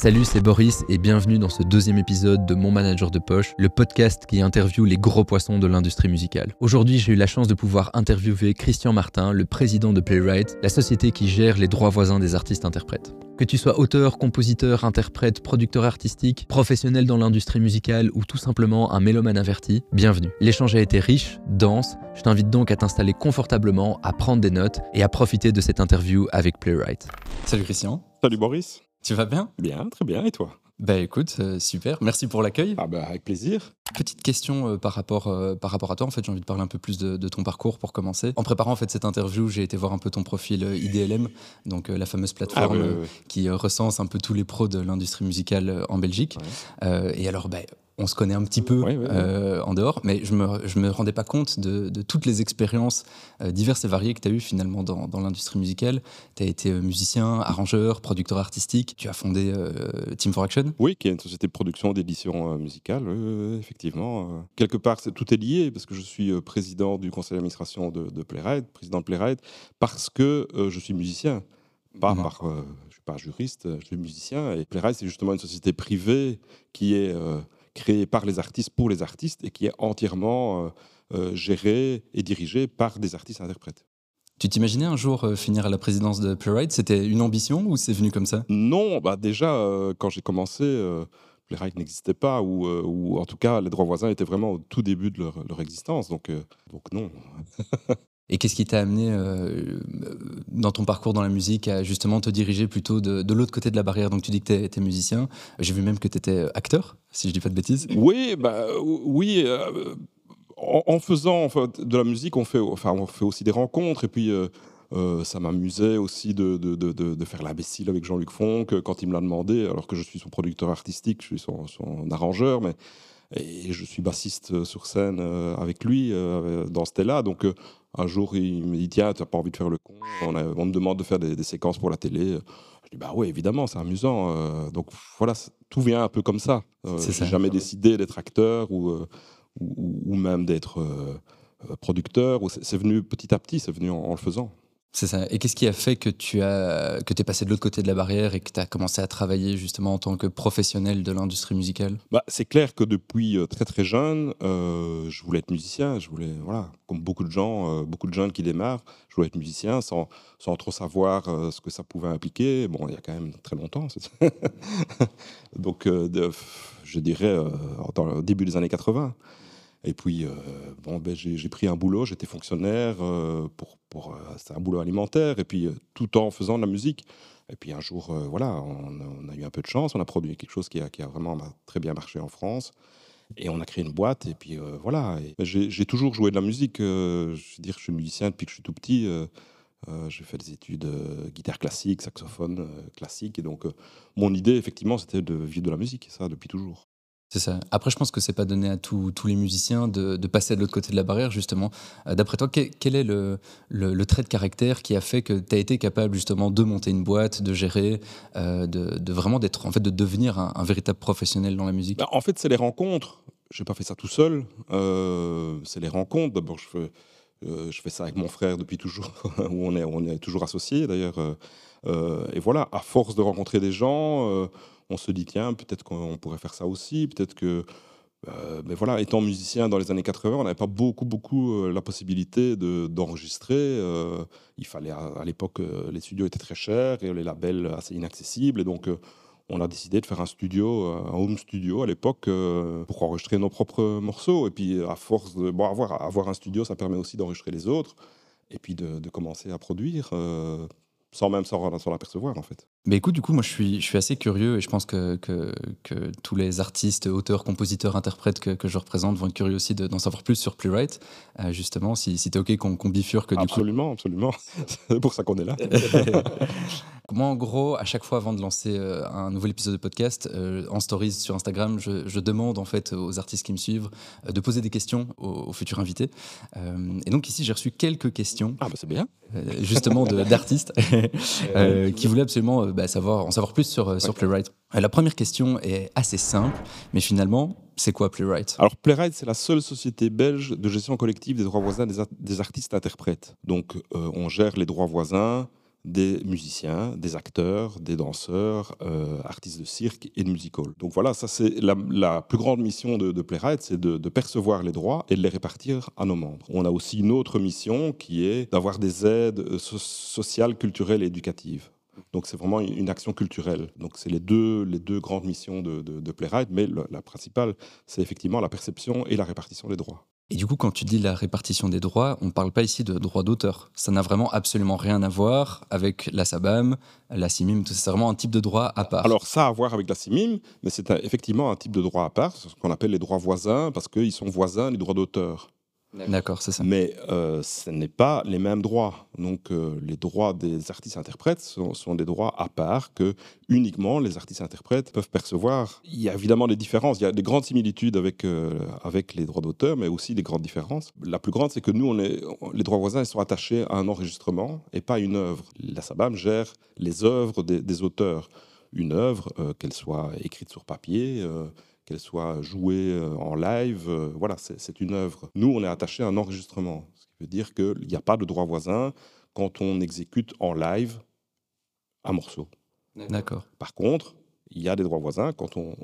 Salut, c'est Boris et bienvenue dans ce deuxième épisode de Mon Manager de Poche, le podcast qui interviewe les gros poissons de l'industrie musicale. Aujourd'hui, j'ai eu la chance de pouvoir interviewer Christian Martin, le président de Playwright, la société qui gère les droits voisins des artistes-interprètes. Que tu sois auteur, compositeur, interprète, producteur artistique, professionnel dans l'industrie musicale ou tout simplement un mélomane averti, bienvenue. L'échange a été riche, dense, je t'invite donc à t'installer confortablement, à prendre des notes et à profiter de cette interview avec Playwright. Salut Christian. Salut Boris. Tu vas bien? Bien, très bien. Et toi? Bah écoute, euh, super. Merci pour l'accueil. Ah bah avec plaisir. Petite question euh, par, rapport, euh, par rapport à toi. En fait, j'ai envie de parler un peu plus de, de, ton parcours pour commencer. En préparant en fait cette interview, j'ai été voir un peu ton profil IDLM, donc la fameuse plateforme Ah, oui, oui, oui. qui recense un peu tous les pros de l'industrie musicale en Belgique. Ouais. et alors, bah, on se connaît un petit peu Oui, oui, oui. euh, en dehors, mais je me, je me rendais pas compte de, de toutes les expériences euh, diverses et variées que tu as eues finalement dans, dans l'industrie musicale. Tu as été euh, musicien, arrangeur, producteur artistique, tu as fondé euh, Team for Action. Oui, qui est une société de production d'édition musicale, effectivement. quelque part, tout est lié parce que je suis président du conseil d'administration de, de Playwright, président de Playwright, parce que je suis musicien. Pas Mhm. par, je suis pas juriste, je suis musicien. Et Playwright, c'est justement une société privée qui est créée par les artistes pour les artistes et qui est entièrement euh, euh, gérée et dirigée par des artistes-interprètes. Tu t'imaginais un jour euh, finir à la présidence de Playwright? C'était une ambition ou c'est venu comme ça? Non, bah déjà, euh, quand j'ai commencé, euh, Playwright n'existait pas, ou, euh, ou en tout cas, les droits voisins étaient vraiment au tout début de leur, leur existence. Donc, donc non. Et qu'est-ce qui t'a amené euh, dans ton parcours dans la musique à justement te diriger plutôt de, l'autre côté de la barrière? Donc tu dis que tu étais musicien, j'ai vu même que tu étais acteur, si je dis pas de bêtises. Oui, bah, oui. euh, en, en faisant enfin, de la musique, on fait, enfin, on fait aussi des rencontres. Et puis, euh, euh, ça m'amusait aussi de, de, de, faire l'imbécile avec Jean-Luc Fonck euh, quand il me l'a demandé, alors que je suis son producteur artistique, je suis son, son arrangeur, mais et je suis bassiste euh, sur scène euh, avec lui euh, dans Stella. Donc, un jour, il me dit Tiens, tu n'as pas envie de faire le con? On, a- on me demande de faire des, des séquences pour la télé. Je dis Bah oui, évidemment, c'est amusant. Donc, voilà, tout vient un peu comme ça. C'est J'ai jamais décidé d'être acteur ou, ou, ou même d'être producteur. C'est c'est venu petit à petit, c'est venu en, en le faisant. C'est ça. Et qu'est-ce qui a fait que tu as que es passé de l'autre côté de la barrière et que tu as commencé à travailler justement en tant que professionnel de l'industrie musicale? Bah, c'est clair que depuis euh, très très jeune, euh, je voulais être musicien. Je voulais, voilà, comme beaucoup de gens, euh, beaucoup de jeunes qui démarrent, je voulais être musicien sans, sans trop savoir ce que ça pouvait impliquer. Bon, il y a quand même très longtemps. Donc, je dirais le début des années 80. Et puis, euh, bon, ben, j'ai pris un boulot, j'étais fonctionnaire, euh, pour, pour, euh, c'était un boulot alimentaire, et puis euh, tout en faisant de la musique. Et puis un jour, voilà, on, a eu un peu de chance, on a produit quelque chose qui a, qui a vraiment très bien marché en France. Et on a créé une boîte, et puis voilà. Et J'ai toujours joué de la musique. je veux dire, je suis musicien depuis que je suis tout petit. j'ai fait des études guitare classique, saxophone classique. Et donc, mon idée, effectivement, c'était de vivre de la musique, ça, depuis toujours. C'est ça. Après, je pense que c'est pas donné à tous les musiciens de, passer de l'autre côté de la barrière, justement. Euh, D'après toi, quel, est le, trait de caractère qui a fait que tu as été capable, justement, de monter une boîte, de gérer, euh, de, vraiment d'être, en fait, de devenir un, véritable professionnel dans la musique? Bah, en fait, c'est les rencontres. Je n'ai pas fait ça tout seul. Euh, c'est les rencontres. D'abord, je fais, ça avec mon frère depuis toujours, où on est, on est toujours associés d'ailleurs. Et voilà, à force de rencontrer des gens, on se dit tiens, peut-être qu'on pourrait faire ça aussi. Peut-être que. euh, mais voilà, étant musicien dans les années 80, on n'avait pas beaucoup, beaucoup euh, la possibilité de- d'enregistrer. Euh, il fallait, à, l'époque, euh, les studios étaient très chers et les labels assez inaccessibles. Et donc, on a décidé de faire un studio, un home studio à l'époque, pour enregistrer nos propres morceaux. Et puis, à force de. Bon, avoir, avoir un studio, ça permet aussi d'enregistrer les autres. Et puis de, de commencer à produire, sans même s'en apercevoir, en fait. Mais écoute, du coup, moi, je suis, je suis assez curieux et je pense que, que, que tous les artistes, auteurs, compositeurs, interprètes que, que je représente vont être curieux aussi de- d'en savoir plus sur Playwright. Euh, justement, si, si tu es OK qu'on qu'on bifurque du coup. Absolument, absolument. C'est pour ça qu'on est là. Moi, en gros, à chaque fois avant de lancer euh, un nouvel épisode de podcast, euh, en stories sur Instagram, je, je demande en fait aux artistes qui me suivent de poser des questions aux, aux futurs invités. Et donc ici, j'ai reçu quelques questions, Ah, bah c'est bien. justement d'artistes qui voulaient absolument bah, savoir, en savoir plus sur, euh, sur Playwright. Euh, la première question est assez simple, mais finalement, c'est quoi Playwright? Alors, Playwright, c'est la seule société belge de gestion collective des droits voisins des, ar- des artistes interprètes. Donc, euh, on gère les droits voisins des musiciens, des acteurs, des danseurs, euh, artistes de cirque et de musical. Donc voilà, ça c'est la, plus grande mission de, Playwright, c'est de, percevoir les droits et de les répartir à nos membres. On a aussi une autre mission qui est d'avoir des aides sociales, culturelles et éducatives. Donc c'est vraiment une action culturelle. Donc c'est les deux, les deux grandes missions de, de Playwright, mais la principale, c'est effectivement la perception et la répartition des droits. Et du coup, quand tu dis la répartition des droits, on ne parle pas ici de droits d'auteur. Ça n'a vraiment absolument rien à voir avec la SABAM, la CIMIM, c'est vraiment un type de droit à part. Alors ça a à voir avec la CIMIM, mais c'est effectivement un type de droit à part, ce qu'on appelle les droits voisins, parce qu'ils sont voisins des droits d'auteur. D'accord, c'est ça. Mais euh, ce n'est pas les mêmes droits. Donc euh, les droits des artistes-interprètes sont, des droits à part que uniquement les artistes-interprètes peuvent percevoir. Il y a évidemment des différences. Il y a des grandes similitudes avec, euh, avec les droits d'auteur, mais aussi des grandes différences. La plus grande, c'est que nous, on est, les droits voisins ils sont attachés à un enregistrement et pas à une œuvre. La SABAM gère les œuvres des, des auteurs. Une œuvre, qu'elle soit écrite sur papier, qu'elle soit jouée euh, en live. Euh, voilà, c'est une œuvre. Nous, on est attaché à un enregistrement, ce qui veut dire qu'il n'y a pas de droit voisin quand on exécute en live un morceau. D'accord. Par contre, il y a des droits voisins quand on,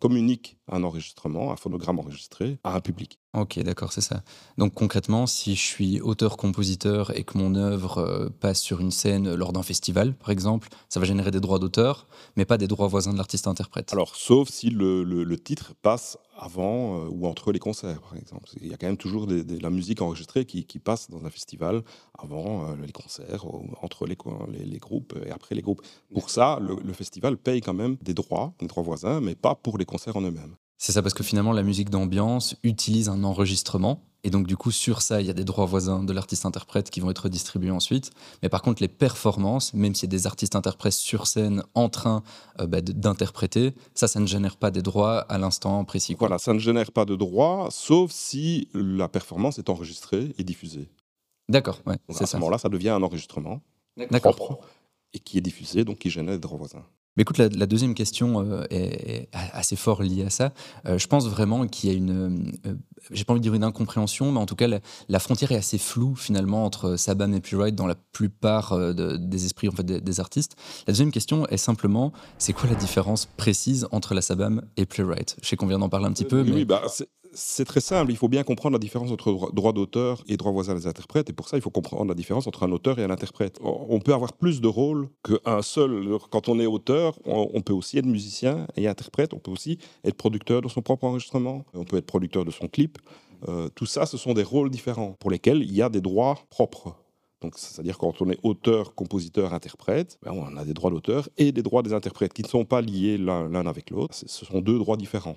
communique un enregistrement, un phonogramme enregistré à un public. Ok, d'accord, c'est ça. Donc concrètement, si je suis auteur-compositeur et que mon œuvre euh, passe sur une scène lors d'un festival, par exemple, ça va générer des droits d'auteur, mais pas des droits voisins de l'artiste-interprète. Alors, sauf si le titre passe avant euh, ou entre les concerts, par exemple. Il y a quand même toujours de la musique enregistrée qui, passe dans un festival avant euh, les concerts, entre les, les, groupes et après les groupes. Pour ça, le, festival paye quand même des droits, des droits voisins, mais pas pour les concerts en eux-mêmes. C'est ça, parce que finalement, la musique d'ambiance utilise un enregistrement et donc, du coup, sur ça, il y a des droits voisins de l'artiste-interprète qui vont être distribués ensuite. Mais par contre, les performances, même s'il y a des artistes-interprètes sur scène en train euh, bah, d'interpréter, ça, ça ne génère pas des droits à l'instant précis. Voilà, ça ne génère pas de droits, sauf si la performance est enregistrée et diffusée. D'accord, ouais, c'est ça. À ce moment-là, ça devient un enregistrement propre et qui est diffusé, donc qui génère des droits voisins. Mais écoute, la, deuxième question euh, est, assez fort liée à ça. Euh, je pense vraiment qu'il y a une, euh, j'ai pas envie de dire une incompréhension, mais en tout cas, la, frontière est assez floue finalement entre Sabam et Playwright dans la plupart des esprits en fait, des, artistes. La deuxième question est simplement, c'est quoi la différence précise entre la Sabam et Playwright Je sais qu'on vient d'en parler un petit peu, mais... Oui, bah, c'est très simple. Il faut bien comprendre la différence entre droit d'auteur et droit voisin des interprètes. Et pour ça, il faut comprendre la différence entre un auteur et un interprète. On peut avoir plus de rôles qu'un seul. Quand on est auteur, on peut aussi être musicien et interprète. On peut aussi être producteur de son propre enregistrement. On peut être producteur de son clip. Euh, tout ça, ce sont des rôles différents pour lesquels il y a des droits propres. Donc, c'est-à-dire quand on est auteur, compositeur, interprète, ben, on a des droits d'auteur et des droits des interprètes qui ne sont pas liés l'un avec l'autre. Ce sont deux droits différents.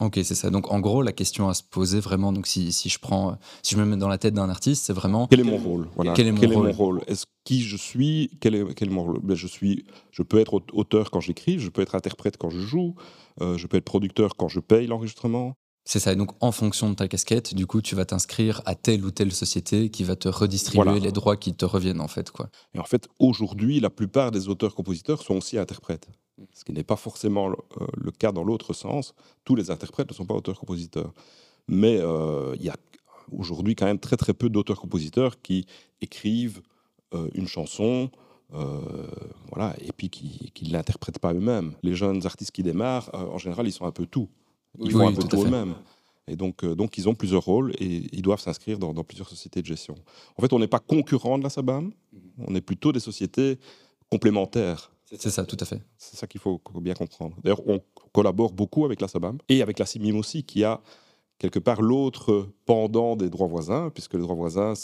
Ok, c'est ça. Donc en gros, la question à se poser vraiment, donc si, si je prends, si je me mets dans la tête d'un artiste, c'est vraiment quel est mon rôle? Voilà. Quel est mon rôle, Est-ce qui je suis? Quel est, quel est mon rôle? Ben, Je suis, je peux être auteur quand j'écris, je peux être interprète quand je joue, euh, je peux être producteur quand je paye l'enregistrement. C'est ça. Et donc, en fonction de ta casquette, du coup, tu vas t'inscrire à telle ou telle société qui va te redistribuer les droits qui te reviennent, en fait. Quoi. Et en fait, aujourd'hui, la plupart des auteurs-compositeurs sont aussi interprètes. Ce qui n'est pas forcément le euh, cas dans l'autre sens. Tous les interprètes ne sont pas auteurs-compositeurs. Mais euh, il y a aujourd'hui quand même très très peu d'auteurs-compositeurs qui écrivent euh, une chanson, voilà, et puis qui ne l'interprètent pas eux-mêmes. Les jeunes artistes qui démarrent, en général, ils sont un peu tout. Ils font un peu tout eux-mêmes. Et donc, donc, ils ont plusieurs rôles et ils doivent s'inscrire dans, plusieurs sociétés de gestion. En fait, on n'est pas concurrent de la SABAM, mhm. on est plutôt des sociétés complémentaires. C'est ça, tout à fait. C'est ça qu'il faut bien comprendre. D'ailleurs, on collabore beaucoup avec la SABAM et avec la CIMIM aussi, qui a quelque part l'autre pendant des droits voisins, puisque les droits voisins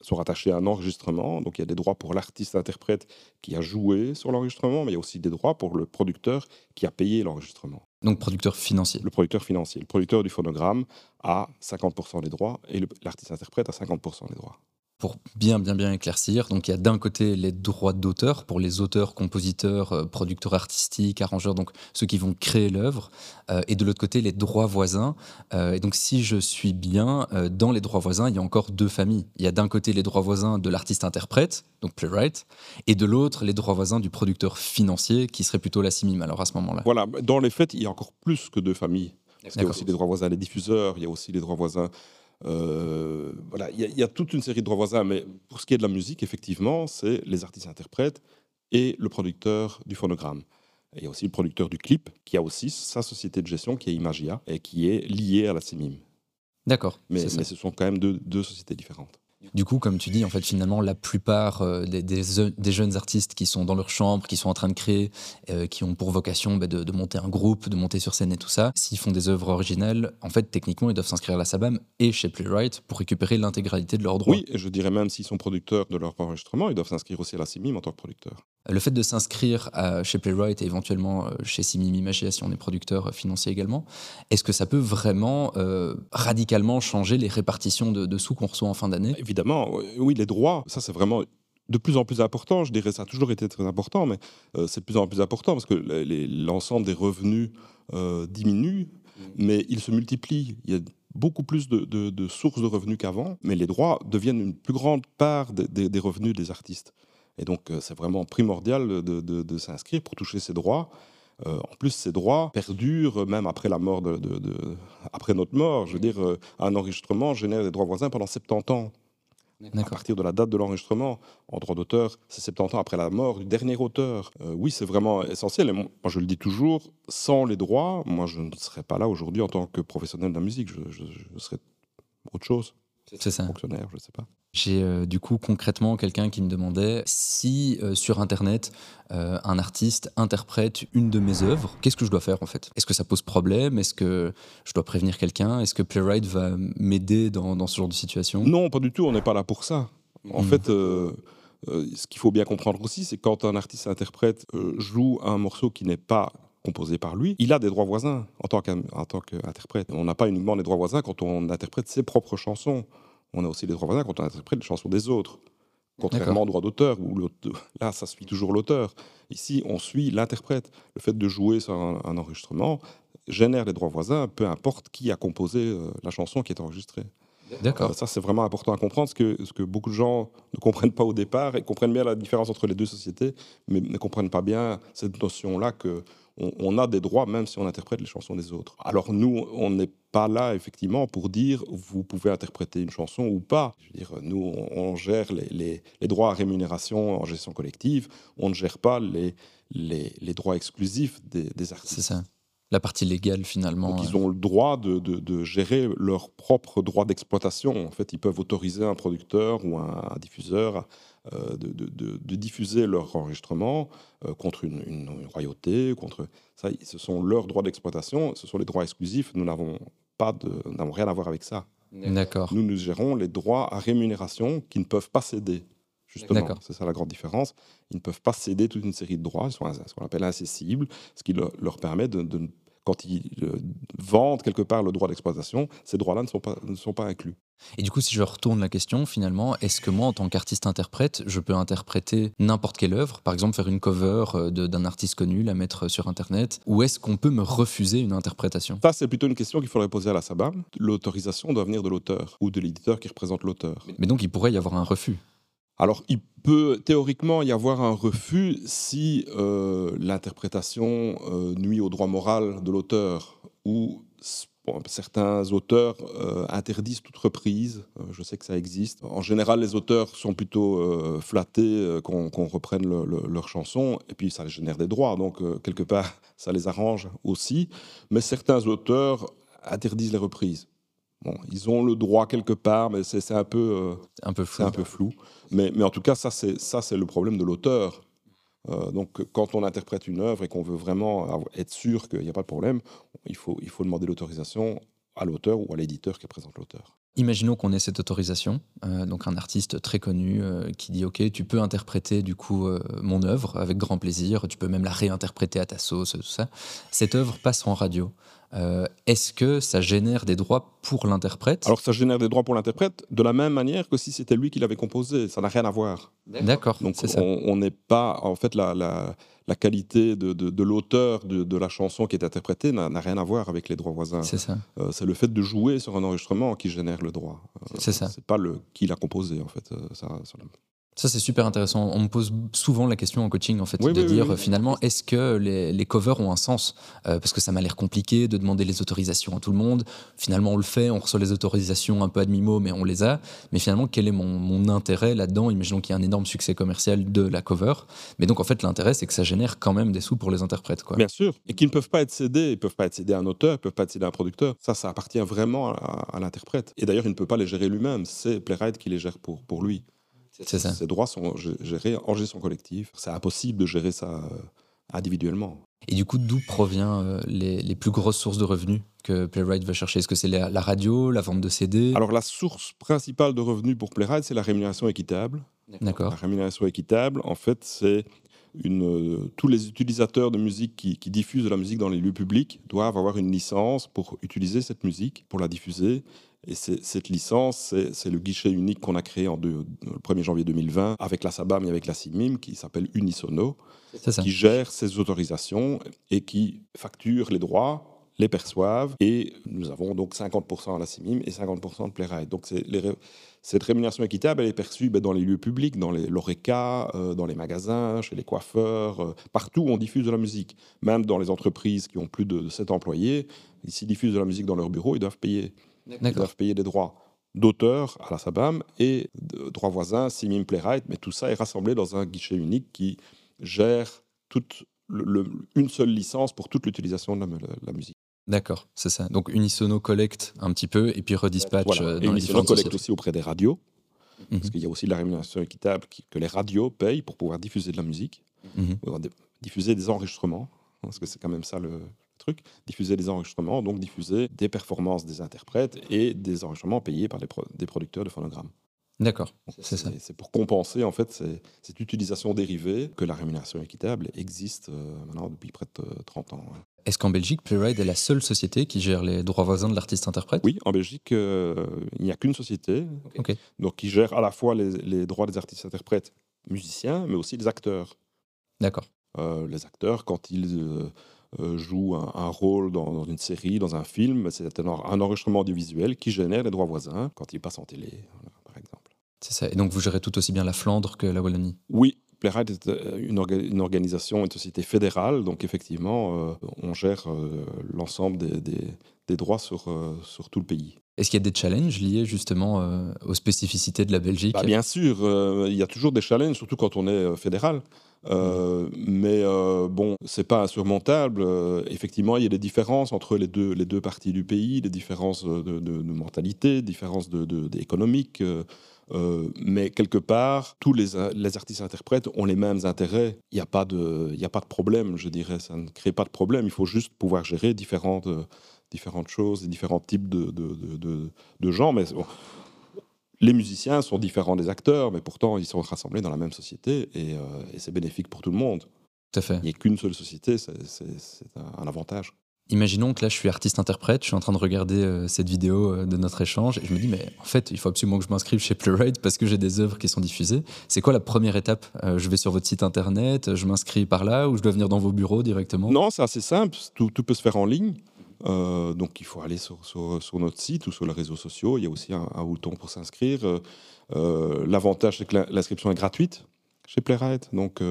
sont rattachés à un enregistrement. Donc il y a des droits pour l'artiste-interprète qui a joué sur l'enregistrement, mais il y a aussi des droits pour le producteur qui a payé l'enregistrement. Donc producteur financier. Le producteur financier. Le producteur du phonogramme a 50% des droits et l'artiste-interprète a 50% des droits pour bien, bien, bien éclaircir. Donc, il y a d'un côté les droits d'auteur pour les auteurs, compositeurs, euh, producteurs artistiques, arrangeurs, donc ceux qui vont créer l'œuvre, euh, et de l'autre côté les droits voisins. Euh, et donc, si je suis bien, dans les droits voisins, il y a encore deux familles. Il y a d'un côté les droits voisins de l'artiste-interprète, donc playwright, et de l'autre les droits voisins du producteur financier, qui serait plutôt la CIMIM, alors à ce moment-là. Voilà, dans les faits, il y a encore plus que deux familles. il y a aussi les droits voisins des diffuseurs, il y a aussi les droits voisins voilà, il y, a toute une série de droits voisins, mais pour ce qui est de la musique, effectivement, c'est les artistes-interprètes et le producteur du phonogramme. il y a aussi le producteur du clip, qui a aussi sa société de gestion, qui est Imagia, et qui est liée à la CIMIM. D'accord. Mais, mais, ce sont quand même deux sociétés différentes. Du coup, comme tu dis, en fait, finalement, la plupart euh, des, jeunes artistes qui sont dans leur chambre, qui sont en train de créer, euh, qui ont pour vocation bah, de, monter un groupe, de monter sur scène et tout ça, s'ils font des œuvres originales, en fait, techniquement, ils doivent s'inscrire à la SABAM et chez Playwright pour récupérer l'intégralité de leurs droits. Oui, et je dirais même s'ils sont producteurs de leur enregistrement, ils doivent s'inscrire aussi à la CIMIM en tant que producteur. Le fait de s'inscrire chez Playwright et éventuellement euh, chez Simim Imagia si on est producteur financier également, est-ce que ça peut vraiment radicalement changer les répartitions de, sous qu'on reçoit en fin d'année? Évidemment, oui, les droits, ça c'est vraiment de plus en plus important. Je dirais ça a toujours été très important, mais euh, c'est de plus en plus important parce que l'ensemble des revenus euh, diminue, mais ils se multiplient. Il y a beaucoup plus de, sources de revenus qu'avant, mais les droits deviennent une plus grande part des, revenus des artistes. Et donc, euh, c'est vraiment primordial de, s'inscrire pour toucher ces droits. en plus, ces droits perdurent même après la mort de, après notre mort. Je veux dire, un enregistrement génère des droits voisins pendant 70 ans à partir de la date de l'enregistrement. En droit d'auteur, c'est 70 ans après la mort du dernier auteur. Euh, oui, c'est vraiment essentiel. Et moi, je le dis toujours, sans les droits, moi, je ne serais pas là aujourd'hui en tant que professionnel de la musique. Je, je serais autre chose. C'est ça. Fonctionnaire, je sais pas. J'ai euh, du coup concrètement quelqu'un qui me demandait si euh, sur Internet euh, un artiste interprète une de mes œuvres, qu'est-ce que je dois faire en fait? Est-ce que ça pose problème? Est-ce que je dois prévenir quelqu'un? Est-ce que Playwright va m'aider dans, ce genre de situation? Non, pas du tout, on n'est pas là pour ça. En hmm. fait, ce qu'il faut bien comprendre aussi, c'est quand un artiste interprète joue un morceau qui n'est pas composé par lui, il a des droits voisins en tant qu'interprète. On n'a pas uniquement les droits voisins quand on interprète ses propres chansons on a aussi les droits voisins quand on interprète les chansons des autres. Contrairement au droit d'auteur, où là, ça suit toujours l'auteur. Ici, on suit l'interprète. Le fait de jouer sur un, enregistrement génère les droits voisins, peu importe qui a composé euh, la chanson qui est enregistrée. D'accord. Euh, ça, c'est vraiment important à comprendre, ce que, ce que beaucoup de gens ne comprennent pas au départ et comprennent bien la différence entre les deux sociétés, mais ne comprennent pas bien cette notion-là que on, a des droits même si on interprète les chansons des autres. Alors nous, on n'est pas là effectivement pour dire vous pouvez interpréter une chanson ou pas. Je veux dire, nous, on, gère les, droits à rémunération en gestion collective, on ne gère pas les, les, droits exclusifs des, artistes. C'est ça la partie légale finalement. Donc, ils ont le droit de, de, gérer leurs propres droits d'exploitation. En fait, ils peuvent autoriser un producteur ou un diffuseur euh, de, diffuser leur enregistrement euh, contre une, royauté, contre ça, ce sont leurs droits d'exploitation, ce sont les droits exclusifs. Nous n'avons pas, n'avons rien à voir avec ça. D'accord. Nous, nous gérons les droits à rémunération qui ne peuvent pas céder. Justement, c'est ça la grande différence. Ils ne peuvent pas céder toute une série de droits, ils sont ce qu'on appelle incessibles, ce qui leur, permet de, quand ils euh, vendent quelque part le droit d'exploitation, ces droits-là ne sont pas, ne sont pas inclus. Et du coup, si je retourne la question, finalement, est-ce que moi, en tant qu'artiste-interprète, je peux interpréter n'importe quelle œuvre, par exemple faire une cover euh, d'un artiste connu, la mettre sur Internet, ou est-ce qu'on peut me refuser une interprétation? Ça, c'est plutôt une question qu'il faudrait poser à la SABAM. L'autorisation doit venir de l'auteur ou de l'éditeur qui représente l'auteur. Mais donc, il pourrait y avoir un refus alors, il peut théoriquement y avoir un refus si euh, l'interprétation euh, nuit au droit moral de l'auteur ou certains auteurs euh, interdisent toute reprise. Je sais que ça existe. En général, les auteurs sont plutôt flattés qu'on reprenne leurs chansons, et puis ça génère des droits. Donc, quelque part, ça les arrange aussi. Mais certains auteurs interdisent les reprises. Bon, ils ont le droit quelque part, mais c'est un peu, un peu flou. Un peu flou. Mais, mais en tout cas, ça, c'est le problème de l'auteur. Euh, donc, quand on interprète une œuvre et qu'on veut vraiment être sûr qu'il n'y a pas de problème, il faut, il faut demander l'autorisation à l'auteur ou à l'éditeur qui présente l'auteur. Imaginons qu'on ait cette autorisation, euh, donc un artiste très connu euh, qui dit ok, tu peux interpréter du coup mon œuvre avec grand plaisir, tu peux même la réinterpréter à ta sauce, tout ça. Cette œuvre passe en radio. Euh, est-ce que ça génère des droits pour l'interprète? Alors ça génère des droits pour l'interprète de la même manière que si c'était lui qui l'avait composé. Ça n'a rien à voir. D'accord. Donc on n'est pas en fait la, la, qualité de, de, l'auteur de, la chanson qui est interprétée n'a rien à voir avec les droits voisins. C'est ça. Euh, c'est le fait de jouer sur un enregistrement qui génère le droit. c'est ça. C'est pas le qui l'a composé en fait. Ça, Ça, c'est super intéressant. On me pose souvent la question en coaching, en fait, de dire finalement, est-ce que les, covers ont un sens? Euh, Parce que ça m'a l'air compliqué de demander les autorisations à tout le monde. Finalement, on le fait, on reçoit les autorisations un peu à demi-mot, mais on les a. Mais finalement, quel est mon, intérêt là-dedans? Imaginons qu'il y a un énorme succès commercial de la cover. Mais donc, en fait, l'intérêt, c'est que ça génère quand même des sous pour les interprètes. Quoi. Bien sûr. Et qu'ils ne peuvent pas être cédés. Ils ne peuvent pas être cédés à un auteur, ils ne peuvent pas être cédés à un producteur. Ça, ça appartient vraiment à, l'interprète. Et d'ailleurs, il ne peut pas les gérer lui-même. C'est Playwright qui les gère pour, pour lui. Ça. Ces droits sont gérés en gestion collective. C'est impossible de gérer ça euh, individuellement. Et du coup, d'où provient euh, les, plus grosses sources de revenus que Playwright va chercher? Est-ce que c'est la, radio, la vente de CD Alors, la source principale de revenus pour Playwright, c'est la rémunération équitable. D'accord. La rémunération équitable, en fait, c'est une, euh, tous les utilisateurs de musique qui, qui, diffusent de la musique dans les lieux publics doivent avoir une licence pour utiliser cette musique, pour la diffuser. Et cette licence, c'est le guichet unique qu'on a créé en le 1er janvier 2020 avec la SABAM et avec la CIMIM, qui s'appelle Unisono, qui gère ces autorisations et qui facture les droits, les perçoivent. Et nous avons donc 50% à la CIMIM et 50% de Playwright. Donc cette rémunération équitable, elle est perçue ben, dans les lieux publics, dans les l'ORECA, euh, dans les magasins, chez les coiffeurs, euh, partout où on diffuse de la musique. Même dans les entreprises qui ont plus de 7 employés, s'ils diffusent de la musique dans leur bureau, ils doivent payer. Ils doivent payer des droits d'auteur à la SABAM et de droits voisins, Simim Playwright, mais tout ça est rassemblé dans un guichet unique qui gère toute une seule licence pour toute l'utilisation de la, musique. D'accord, c'est ça. Donc Unisono collecte un petit peu et puis redispatche euh, dans et Unisono collecte aussi auprès des radios, mhm. parce qu'il y a aussi la rémunération équitable que les radios payent pour pouvoir diffuser de la musique, mhm. diffuser des enregistrements, parce que c'est quand même ça le, truc, diffuser des enregistrements, donc diffuser des performances des interprètes et des enregistrements payés par des producteurs de phonogrammes. D'accord, c'est ça. C'est pour compenser en fait cette utilisation dérivée que la rémunération équitable existe euh, maintenant depuis près de 30 ans. Est-ce qu'en Belgique, Playwright est la seule société qui gère les droits voisins de l'artiste-interprète Oui, en Belgique, euh, il n'y a qu'une société donc qui gère à la fois les, droits des artistes-interprètes musiciens, mais aussi des acteurs. D'accord. Euh, les acteurs, quand ils euh, joue un, rôle dans, une série, dans un film, c'est un, enregistrement audiovisuel qui génère les droits voisins quand il passe en télé, par exemple. C'est ça. Et donc vous gérez tout aussi bien la Flandre que la Wallonie? Oui. Playwright est euh, une, organisation, une société fédérale, donc effectivement, euh, on gère l'ensemble des, droits sur, sur tout le pays. Est-ce qu'il y a des challenges liés justement aux spécificités de la Belgique? Bah, Bien sûr, il y a toujours des challenges, surtout quand on est fédéral. Euh, mais euh, bon, c'est pas insurmontable. Euh, effectivement, il y a des différences entre les deux, les deux parties du pays, des différences de, de, de mentalité, différences de, de économiques. Mais quelque part, tous les, les, artistes interprètes ont les mêmes intérêts. Il n'y a, pas de, a pas de problème, je dirais. Ça ne crée pas de problème. Il faut juste pouvoir gérer différentes, différentes choses, différents types de, de gens. Mais les musiciens sont différents des acteurs, mais pourtant ils sont rassemblés dans la même société et, euh, c'est bénéfique pour tout le monde. Tout à fait. Il n'y a qu'une seule société, c'est un avantage. Imaginons que là je suis artiste-interprète, je suis en train de regarder euh, cette vidéo euh, de notre échange et je me dis mais en fait il faut absolument que je m'inscrive chez Playwright parce que j'ai des œuvres qui sont diffusées. C'est quoi la première étape? Je vais sur votre site internet, je m'inscris par là ou je dois venir dans vos bureaux directement? Non, c'est assez simple, tout, peut se faire en ligne. Euh, donc il faut aller sur, notre site ou sur les réseaux sociaux. Il y a aussi un, bouton pour s'inscrire. Euh, euh, l'avantage, c'est que l'inscription est gratuite chez Playwright. Donc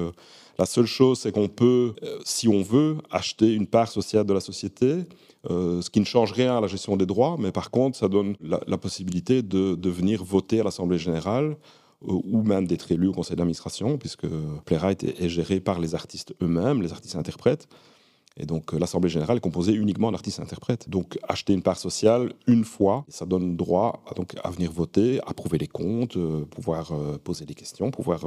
la seule chose, c'est qu'on peut, si on veut, acheter une part sociale de la société, ce qui ne change rien à la gestion des droits, mais par contre, ça donne la, possibilité de, venir voter à l'Assemblée générale ou même d'être élu au conseil d'administration, puisque Playwright est, géré par les artistes eux-mêmes, les artistes interprètes. Et donc, euh, l'Assemblée générale est composée uniquement d'artistes-interprètes. Donc, acheter une part sociale une fois, ça donne droit à, donc, à venir voter, approuver les comptes, euh, pouvoir euh, poser des questions, pouvoir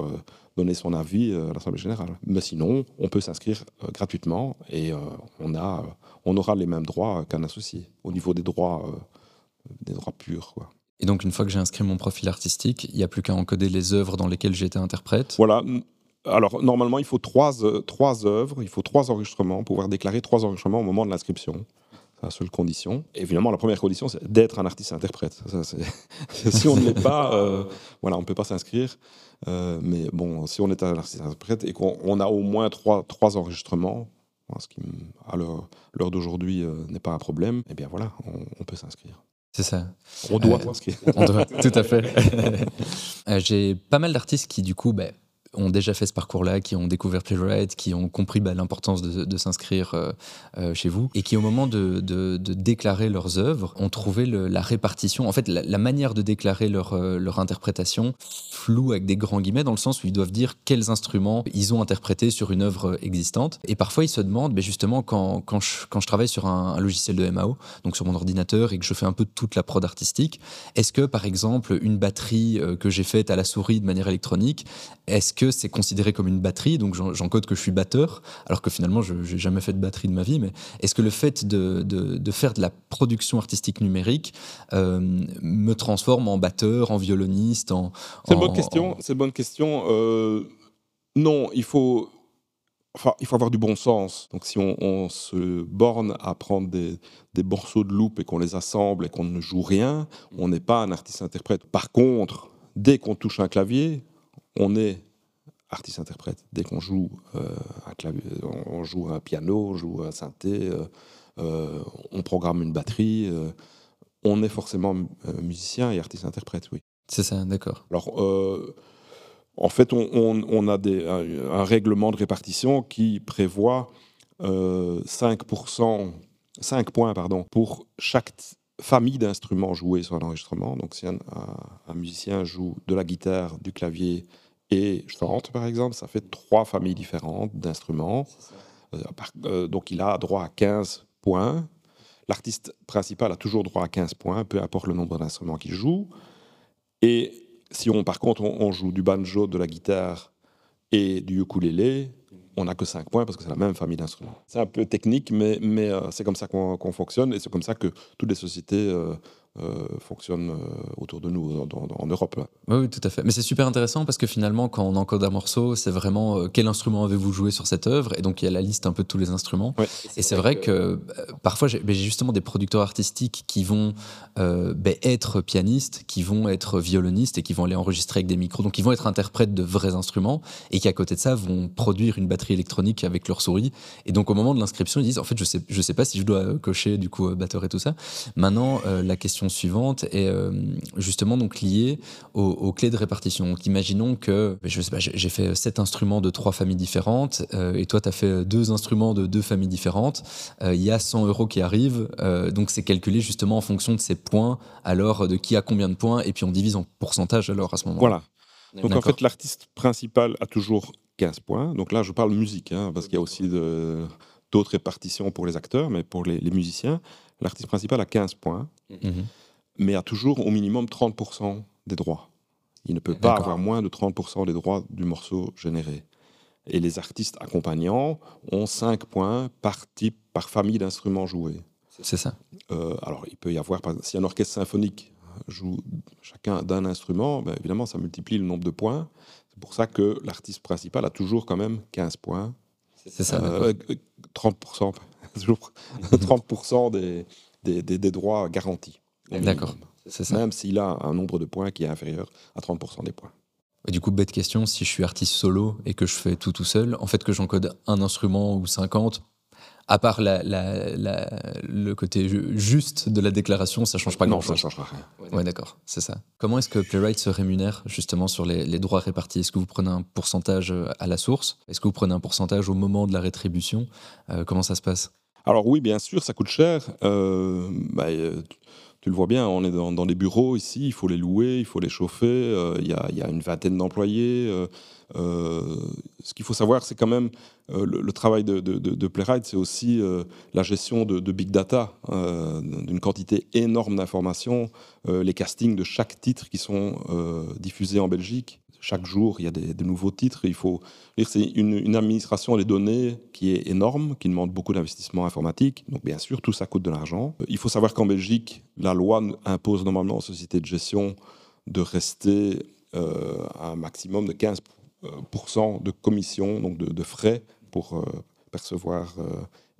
donner son avis à l'Assemblée générale. Mais sinon, on peut s'inscrire gratuitement et on, a, on aura les mêmes droits qu'un associé au niveau des droits, des droits purs. Quoi. Et donc, une fois que j'ai inscrit mon profil artistique, il n'y a plus qu'à encoder les œuvres dans lesquelles j'ai été interprète? Voilà, alors, normalement, il faut trois, euh, trois œuvres, il faut trois enregistrements, pour pouvoir déclarer trois enregistrements au moment de l'inscription. C'est la seule condition. évidemment, la première condition, c'est d'être un artiste-interprète. si on ne l'est pas, euh, voilà, on ne peut pas s'inscrire. Euh, mais bon, si on est un artiste-interprète et qu'on a au moins trois, trois enregistrements, ce qui, à l'heure d'aujourd'hui, n'est pas un problème, eh bien voilà, on peut s'inscrire. C'est ça. On doit ce On doit, tout à fait. J'ai pas mal d'artistes qui, du coup, ben, ont déjà fait ce parcours-là, qui ont découvert Playwright, qui ont compris bah, l'importance de, s'inscrire euh, euh, chez vous, et qui au moment de, déclarer leurs œuvres ont trouvé la répartition, en fait la, manière de déclarer leur, euh, leur interprétation floue avec des grands guillemets, dans le sens où ils doivent dire quels instruments ils ont interprétés sur une œuvre existante. Et parfois ils se demandent, mais justement quand, je, quand je travaille sur un, logiciel de MAO, donc sur mon ordinateur, et que je fais un peu toute la prod artistique, est-ce que par exemple une batterie que j'ai faite à la souris de manière électronique, est-ce que c'est considéré comme une batterie, donc j'en code que je suis batteur, alors que finalement je n'ai jamais fait de batterie de ma vie, mais est-ce que le fait de, faire de la production artistique numérique euh, me transforme en batteur, en violoniste en, C'est une bonne question, c'est bonne question. Euh, non, il faut... Enfin, il faut avoir du bon sens. Donc, si on, se borne à prendre des, des morceaux de loupe et qu'on les assemble et qu'on ne joue rien, on n'est pas un artiste-interprète. Par contre, dès qu'on touche un clavier, on est artiste-interprète. Dès qu'on joue euh, un clavier, on joue un piano, on joue un synthé, euh, euh, on programme une batterie, on est forcément musicien et artiste-interprète, oui. C'est ça, d'accord. Alors, en fait, on, a des, un, règlement de répartition qui prévoit 5%, 5 points pardon, pour chaque famille d'instruments joués sur l'enregistrement. Donc, si un, musicien joue de la guitare, du clavier, et chante, par exemple, ça fait trois familles différentes d'instruments. Euh, euh, donc il a droit à 15 points. L'artiste principal a toujours droit à 15 points, peu importe le nombre d'instruments qu'il joue. Et si on, par contre, on, joue du banjo, de la guitare et du ukulélé, on n'a que 5 points parce que c'est la même famille d'instruments. C'est un peu technique, mais, euh, c'est comme ça qu'on fonctionne et c'est comme ça que toutes les sociétés fonctionne euh, autour de nous en Europe. Oui, tout à fait. Mais c'est super intéressant parce que finalement, quand on encode un morceau, c'est vraiment euh, quel instrument avez-vous joué sur cette œuvre? Et donc, il y a la liste un peu de tous les instruments. et c'est vrai, que, parfois, j'ai justement des producteurs artistiques qui vont ben, être pianistes, qui vont être violonistes et qui vont aller enregistrer avec des micros. Donc, ils vont être interprètes de vrais instruments et qui, à côté de ça, vont produire une batterie électronique avec leur souris. Et donc, au moment de l'inscription, ils disent En fait, je sais, je sais pas si je dois cocher du coup batteur et tout ça. Maintenant, la question suivante est euh, justement donc liée aux, clés de répartition. Donc, imaginons que je sais pas, j'ai fait sept instruments de trois familles différentes euh, et toi tu as fait deux instruments de deux familles différentes. Euh, il y a 100 euros qui arrivent, donc c'est calculé justement en fonction de ces points, alors de qui a combien de points et puis on divise en pourcentage alors à ce moment-là. Voilà. Donc en fait l'artiste principal a toujours 15 points. Donc là je parle musique hein, parce qu'il y a aussi d'autres répartitions pour les acteurs, mais pour les, musiciens, l'artiste principal a 15 points. Mhm mais a toujours au minimum 30% des droits. Il ne peut pas avoir moins de 30% des droits du morceau généré. Et les artistes accompagnants ont 5 points par type, par famille d'instruments joués. C'est ça. Euh, alors, il peut y avoir, si un orchestre symphonique joue chacun d'un instrument, ben, évidemment, ça multiplie le nombre de points. C'est pour ça que l'artiste principal a toujours quand même 15 points. C'est ça. 30%, 30 des, des, des droits garantis. D'accord. Même s'il a un nombre de points qui est inférieur à 30% des points. Et du coup, bête question, si je suis artiste solo et que je fais tout tout seul, en fait que j'encode un instrument ou 50, à part le côté juste de la déclaration, ça change pas grand-chose. Non, ça changera rien. Ouais, d'accord, c'est ça. Comment est-ce que Playwright se rémunère justement sur les, droits répartis? Est-ce que vous prenez un pourcentage à la source? Est-ce que vous prenez un pourcentage au moment de la rétribution? Euh, Comment ça se passe? Alors oui, bien sûr, ça coûte cher. Euh, bah, euh, tu le vois bien, on est dans, des bureaux ici, il faut les louer, il faut les chauffer, euh, il y, a une vingtaine d'employés. Ce qu'il faut savoir, c'est quand même le, travail de, de, Playwright, c'est aussi la gestion de, big data, d'une quantité énorme d'informations, les castings de chaque titre qui sont diffusés en Belgique chaque jour, il y a des, nouveaux titres. Il faut c'est une, administration des données qui est énorme, qui demande beaucoup d'investissement informatique. Donc, bien sûr, tout ça coûte de l'argent. Il faut savoir qu'en Belgique, la loi impose normalement aux sociétés de gestion de rester euh, à un maximum de 15% de commission, donc de, frais pour euh, percevoir euh,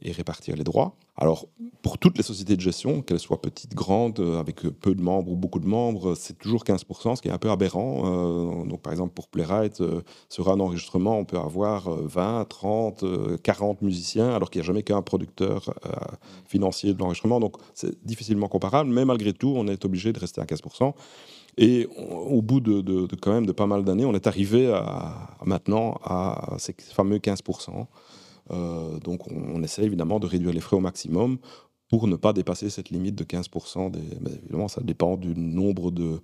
et répartir les droits. Alors, pour toutes les sociétés de gestion, qu'elles soient petites, grandes, euh, avec peu de membres ou beaucoup de membres, c'est toujours 15%, ce qui est un peu aberrant. Euh, donc, par exemple, pour Playwright, euh, sur un enregistrement, on peut avoir 20, 30, 40 musiciens, alors qu'il n'y a jamais qu'un producteur financier de l'enregistrement. Donc, c'est difficilement comparable, mais malgré tout, on est obligé de rester à 15%. Et au bout de, quand même de pas mal d'années, on est arrivé à, maintenant à ces fameux 15%. Euh, donc on, essaie évidemment de réduire les frais au maximum pour ne pas dépasser cette limite de 15%. Des, évidemment, ça dépend du nombre de,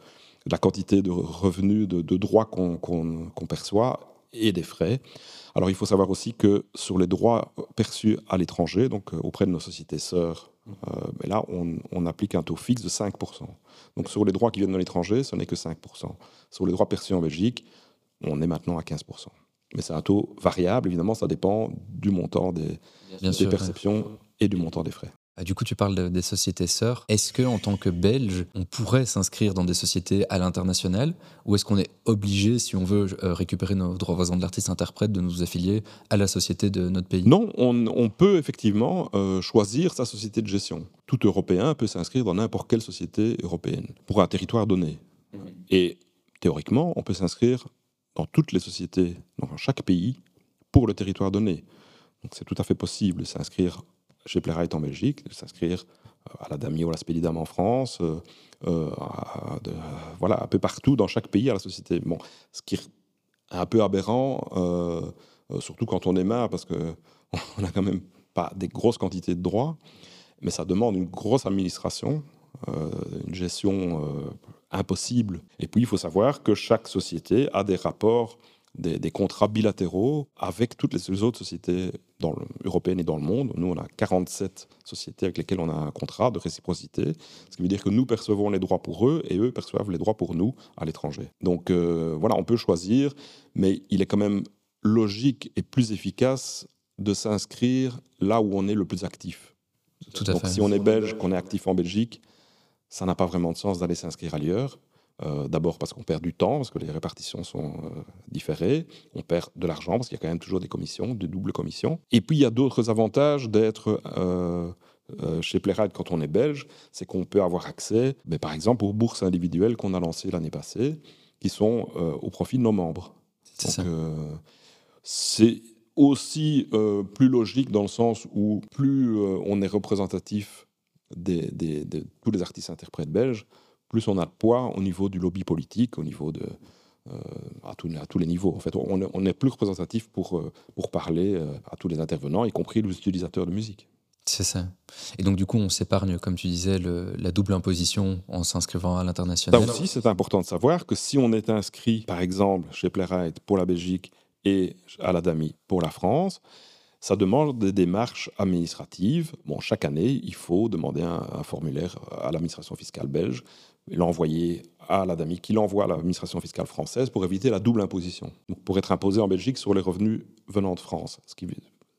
la quantité de revenus, de, droits qu'on perçoit et des frais. Alors il faut savoir aussi que sur les droits perçus à l'étranger, donc euh, auprès de nos sociétés sœurs, euh, mais là on, applique un taux fixe de 5%. Donc sur les droits qui viennent de l'étranger, ce n'est que 5%. Sur les droits perçus en Belgique, on est maintenant à 15%. Mais c'est un taux variable, évidemment, ça dépend du montant des, perceptions et du montant des frais. Ah, du coup, tu parles des sociétés sœurs. Est-ce que, en tant que Belge, on pourrait s'inscrire dans des sociétés à l'international, ou est-ce qu'on est obligé, si on veut euh, récupérer nos droits voisins de l'artiste-interprète, de nous affilier à la société de notre pays? Non, on, peut effectivement euh, choisir sa société de gestion. Tout Européen peut s'inscrire dans n'importe quelle société européenne pour un territoire donné. Et théoriquement, on peut s'inscrire dans toutes les sociétés, dans chaque pays, pour le territoire donné. Donc c'est tout à fait possible de s'inscrire chez Playwright en Belgique, de s'inscrire euh, à la Dami ou à la Spédidam en France, euh, euh, voilà, un peu partout dans chaque pays à la société. Bon, ce qui est un peu aberrant, surtout quand on est marre, parce qu'on n'a quand même pas des grosses quantités de droits, mais ça demande une grosse administration, une gestion impossible. Et puis, il faut savoir que chaque société a des rapports, des, contrats bilatéraux avec toutes les autres sociétés dans européennes et dans le monde. Nous, on a 47 sociétés avec lesquelles on a un contrat de réciprocité, ce qui veut dire que nous percevons les droits pour eux et eux perçoivent les droits pour nous à l'étranger. Donc euh, voilà, on peut choisir, mais il est quand même logique et plus efficace de s'inscrire là où on est le plus actif. Tout à Donc si on est belge, qu'on est actif en Belgique, ça n'a pas vraiment de sens d'aller s'inscrire ailleurs. Euh, d'abord parce qu'on perd du temps, parce que les répartitions sont euh, différées. On perd de l'argent, parce qu'il y a quand même toujours des commissions, de doubles commissions. Et puis, il y a d'autres avantages d'être euh, chez Playride quand on est belge, c'est qu'on peut avoir accès, mais par exemple, aux bourses individuelles qu'on a lancées l'année passée, qui sont au profit de nos membres. C'est aussi plus logique dans le sens où plus on est représentatif de tous les artistes interprètes belges, plus on a de poids au niveau du lobby politique, au niveau de, euh, à, à, tous les niveaux. En fait, on, on est plus représentatif pour, euh, pour parler euh, à tous les intervenants, y compris les utilisateurs de musique. C'est ça. Et donc, du coup, on s'épargne, comme tu disais, la double imposition en s'inscrivant à l'international. Là aussi, c'est important de savoir que si on est inscrit, par exemple, chez Playwright pour la Belgique et à la DAMI pour la France, ça demande des démarches administratives. Bon, chaque année, il faut demander un, formulaire à l'administration fiscale belge, l'envoyer à la DAMI, qui l'envoie à l'administration fiscale française pour éviter la double imposition. Pour être imposé en Belgique sur les revenus venant de France.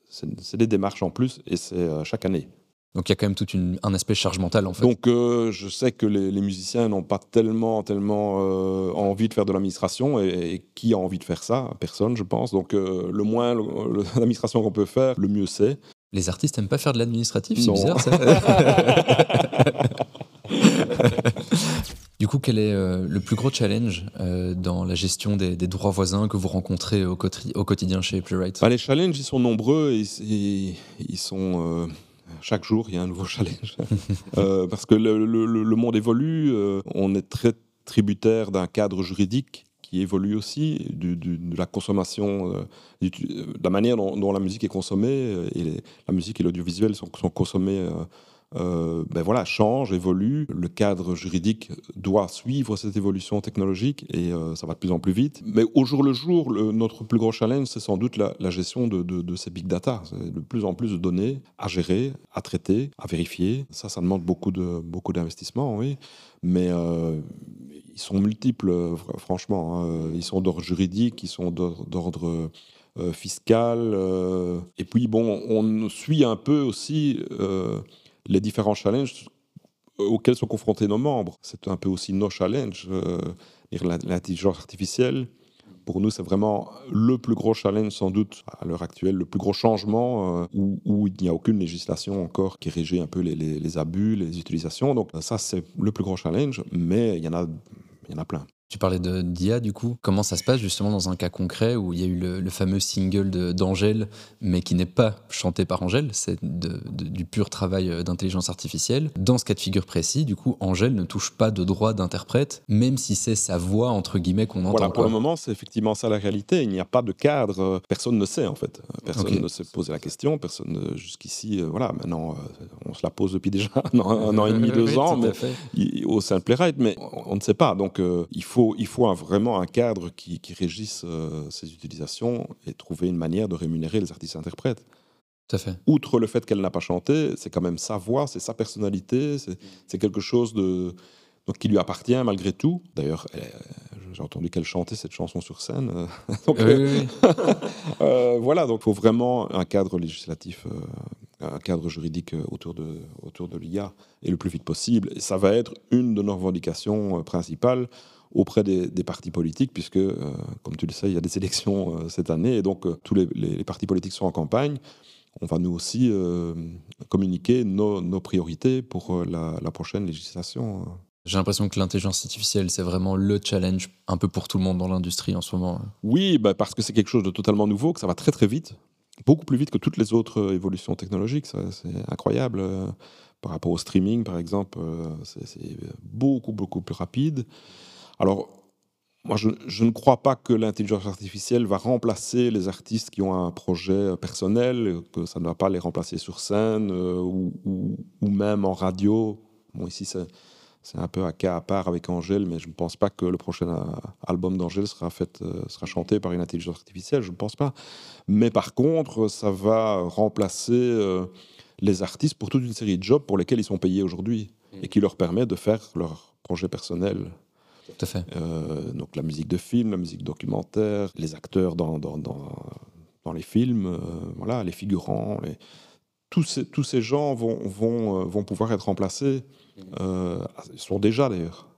C'est des démarches en plus et c'est euh, chaque année. Donc il y a quand même tout un aspect charge mentale en fait. Donc euh, je sais que les, musiciens n'ont pas tellement, tellement euh, envie de faire de l'administration et, qui a envie de faire ça? Personne, je pense. Donc euh, le moins l'administration qu'on peut faire, le mieux c'est. Les artistes n'aiment pas faire de l'administratif, c'est bizarre ça. du coup, quel est le plus gros challenge dans la gestion des, droits voisins que vous rencontrez au, quotidien chez Playwright? Bah, Les challenges, ils sont nombreux et, et ils sont chaque jour, il y a un nouveau challenge. Euh, parce que le, monde évolue, euh, on est très tributaire d'un cadre juridique qui évolue aussi, de la consommation, euh, de la manière dont, la musique est consommée, et la musique et l'audiovisuel sont, sont, consommés euh, ben voilà, change, évolue. Le cadre juridique doit suivre cette évolution technologique et euh, ça va de plus en plus vite. Mais au jour le jour, notre plus gros challenge, c'est sans doute la, gestion de, ces big data. De plus en plus de données à gérer, à traiter, à vérifier. Ça, ça demande beaucoup de beaucoup d'investissement, oui. Mais euh, ils sont multiples, franchement. Hein. Ils sont d'ordre juridique, ils sont d'ordre fiscal. et puis, bon, on suit un peu aussi les différents challenges auxquels sont confrontés nos membres. C'est un peu aussi nos challenges, euh, l'intelligence artificielle, pour nous, c'est vraiment le plus gros challenge, sans doute, à l'heure actuelle, le plus gros changement où, il n'y a aucune législation encore qui régit un peu les, les abus, les utilisations. Donc ça, c'est le plus gros challenge, mais il y en a, il y en a plein. Tu parlais de d'IA du coup. Comment ça se passe justement dans un cas concret où il y a eu le, fameux single d'Angèle, mais qui n'est pas chanté par Angèle, c'est du pur travail euh, d'intelligence artificielle. Dans ce cas de figure précis, du coup, Angèle ne touche pas de droit d'interprète, même si c'est sa voix entre guillemets qu'on entend. Voilà, pour le moment, c'est effectivement ça la réalité. Il n'y a pas de cadre. Personne ne sait en fait. Personne ne s'est posé la question. Personne jusqu'ici. Euh, voilà, maintenant, euh, on se la pose depuis déjà un an, et demi, deux ans, mais, au sein de Playwright, mais on, ne sait pas. Donc, il faut il faut vraiment un cadre qui, régisse euh, ces utilisations et trouver une manière de rémunérer les artistes-interprètes. Tout à fait. Outre le fait qu'elle n'a pas chanté, c'est quand même sa voix, c'est sa personnalité, c'est quelque chose de, donc, qui lui appartient malgré tout. D'ailleurs, j'ai entendu qu'elle chantait cette chanson sur scène. Euh, voilà, donc il faut vraiment un cadre législatif, euh, un cadre juridique autour de, autour de l'IA, et le plus vite possible. Et ça va être une de nos revendications principales auprès des, partis politiques, puisque, euh, comme tu le sais, il y a des élections euh, cette année, et donc euh, tous les, partis politiques sont en campagne. On va nous aussi communiquer nos, priorités pour la, prochaine législation. J'ai l'impression que l'intelligence artificielle, c'est vraiment le challenge un peu pour tout le monde dans l'industrie en ce moment. Oui, bah parce que c'est quelque chose de totalement nouveau, que ça va très très vite, beaucoup plus vite que toutes les autres évolutions technologiques. C'est incroyable. Par rapport au streaming, par exemple, c'est beaucoup beaucoup plus rapide. Alors, moi, je, ne crois pas que l'intelligence artificielle va remplacer les artistes qui ont un projet personnel, que ça ne va pas les remplacer sur scène euh, ou, même en radio. Bon, ici, c'est, un peu un cas à part avec Angèle, mais je ne pense pas que le prochain euh, album d'Angèle sera, fait, euh, sera chanté par une intelligence artificielle, je ne pense pas. Mais par contre, ça va remplacer les artistes pour toute une série de jobs pour lesquels ils sont payés aujourd'hui et qui leur permet de faire leur projet personnel. Euh, donc la musique de film, la musique documentaire, les acteurs dans, dans, dans, les films, euh, voilà, les figurants. Tous, ces, tous ces gens vont, vont, euh, vont pouvoir être remplacés. ils sont déjà d'ailleurs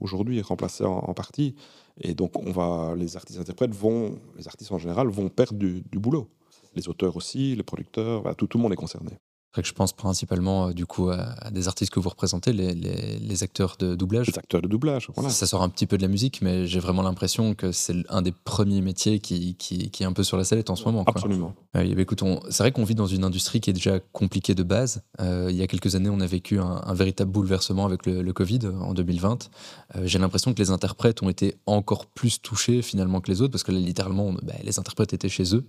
aujourd'hui remplacés en, partie. Et donc on va, les artistes interprètes vont, les artistes en général vont perdre du, du boulot. Les auteurs aussi, les producteurs, tout, tout le monde est concerné que je pense principalement euh, du coup à, des artistes que vous représentez, les, les, acteurs de doublage. Les acteurs de doublage, voilà. Ça sort un petit peu de la musique, mais j'ai vraiment l'impression que c'est un des premiers métiers qui, qui, qui, est un peu sur la sellette en ce moment. Absolument. Bah, écoute, c'est vrai qu'on vit dans une industrie qui est déjà compliquée de base. Euh, il y a quelques années, on a vécu un, véritable bouleversement avec le, Covid en 2020. Euh, j'ai l'impression que les interprètes ont été encore plus touchés finalement que les autres, parce que là, littéralement, bah, les interprètes étaient chez eux.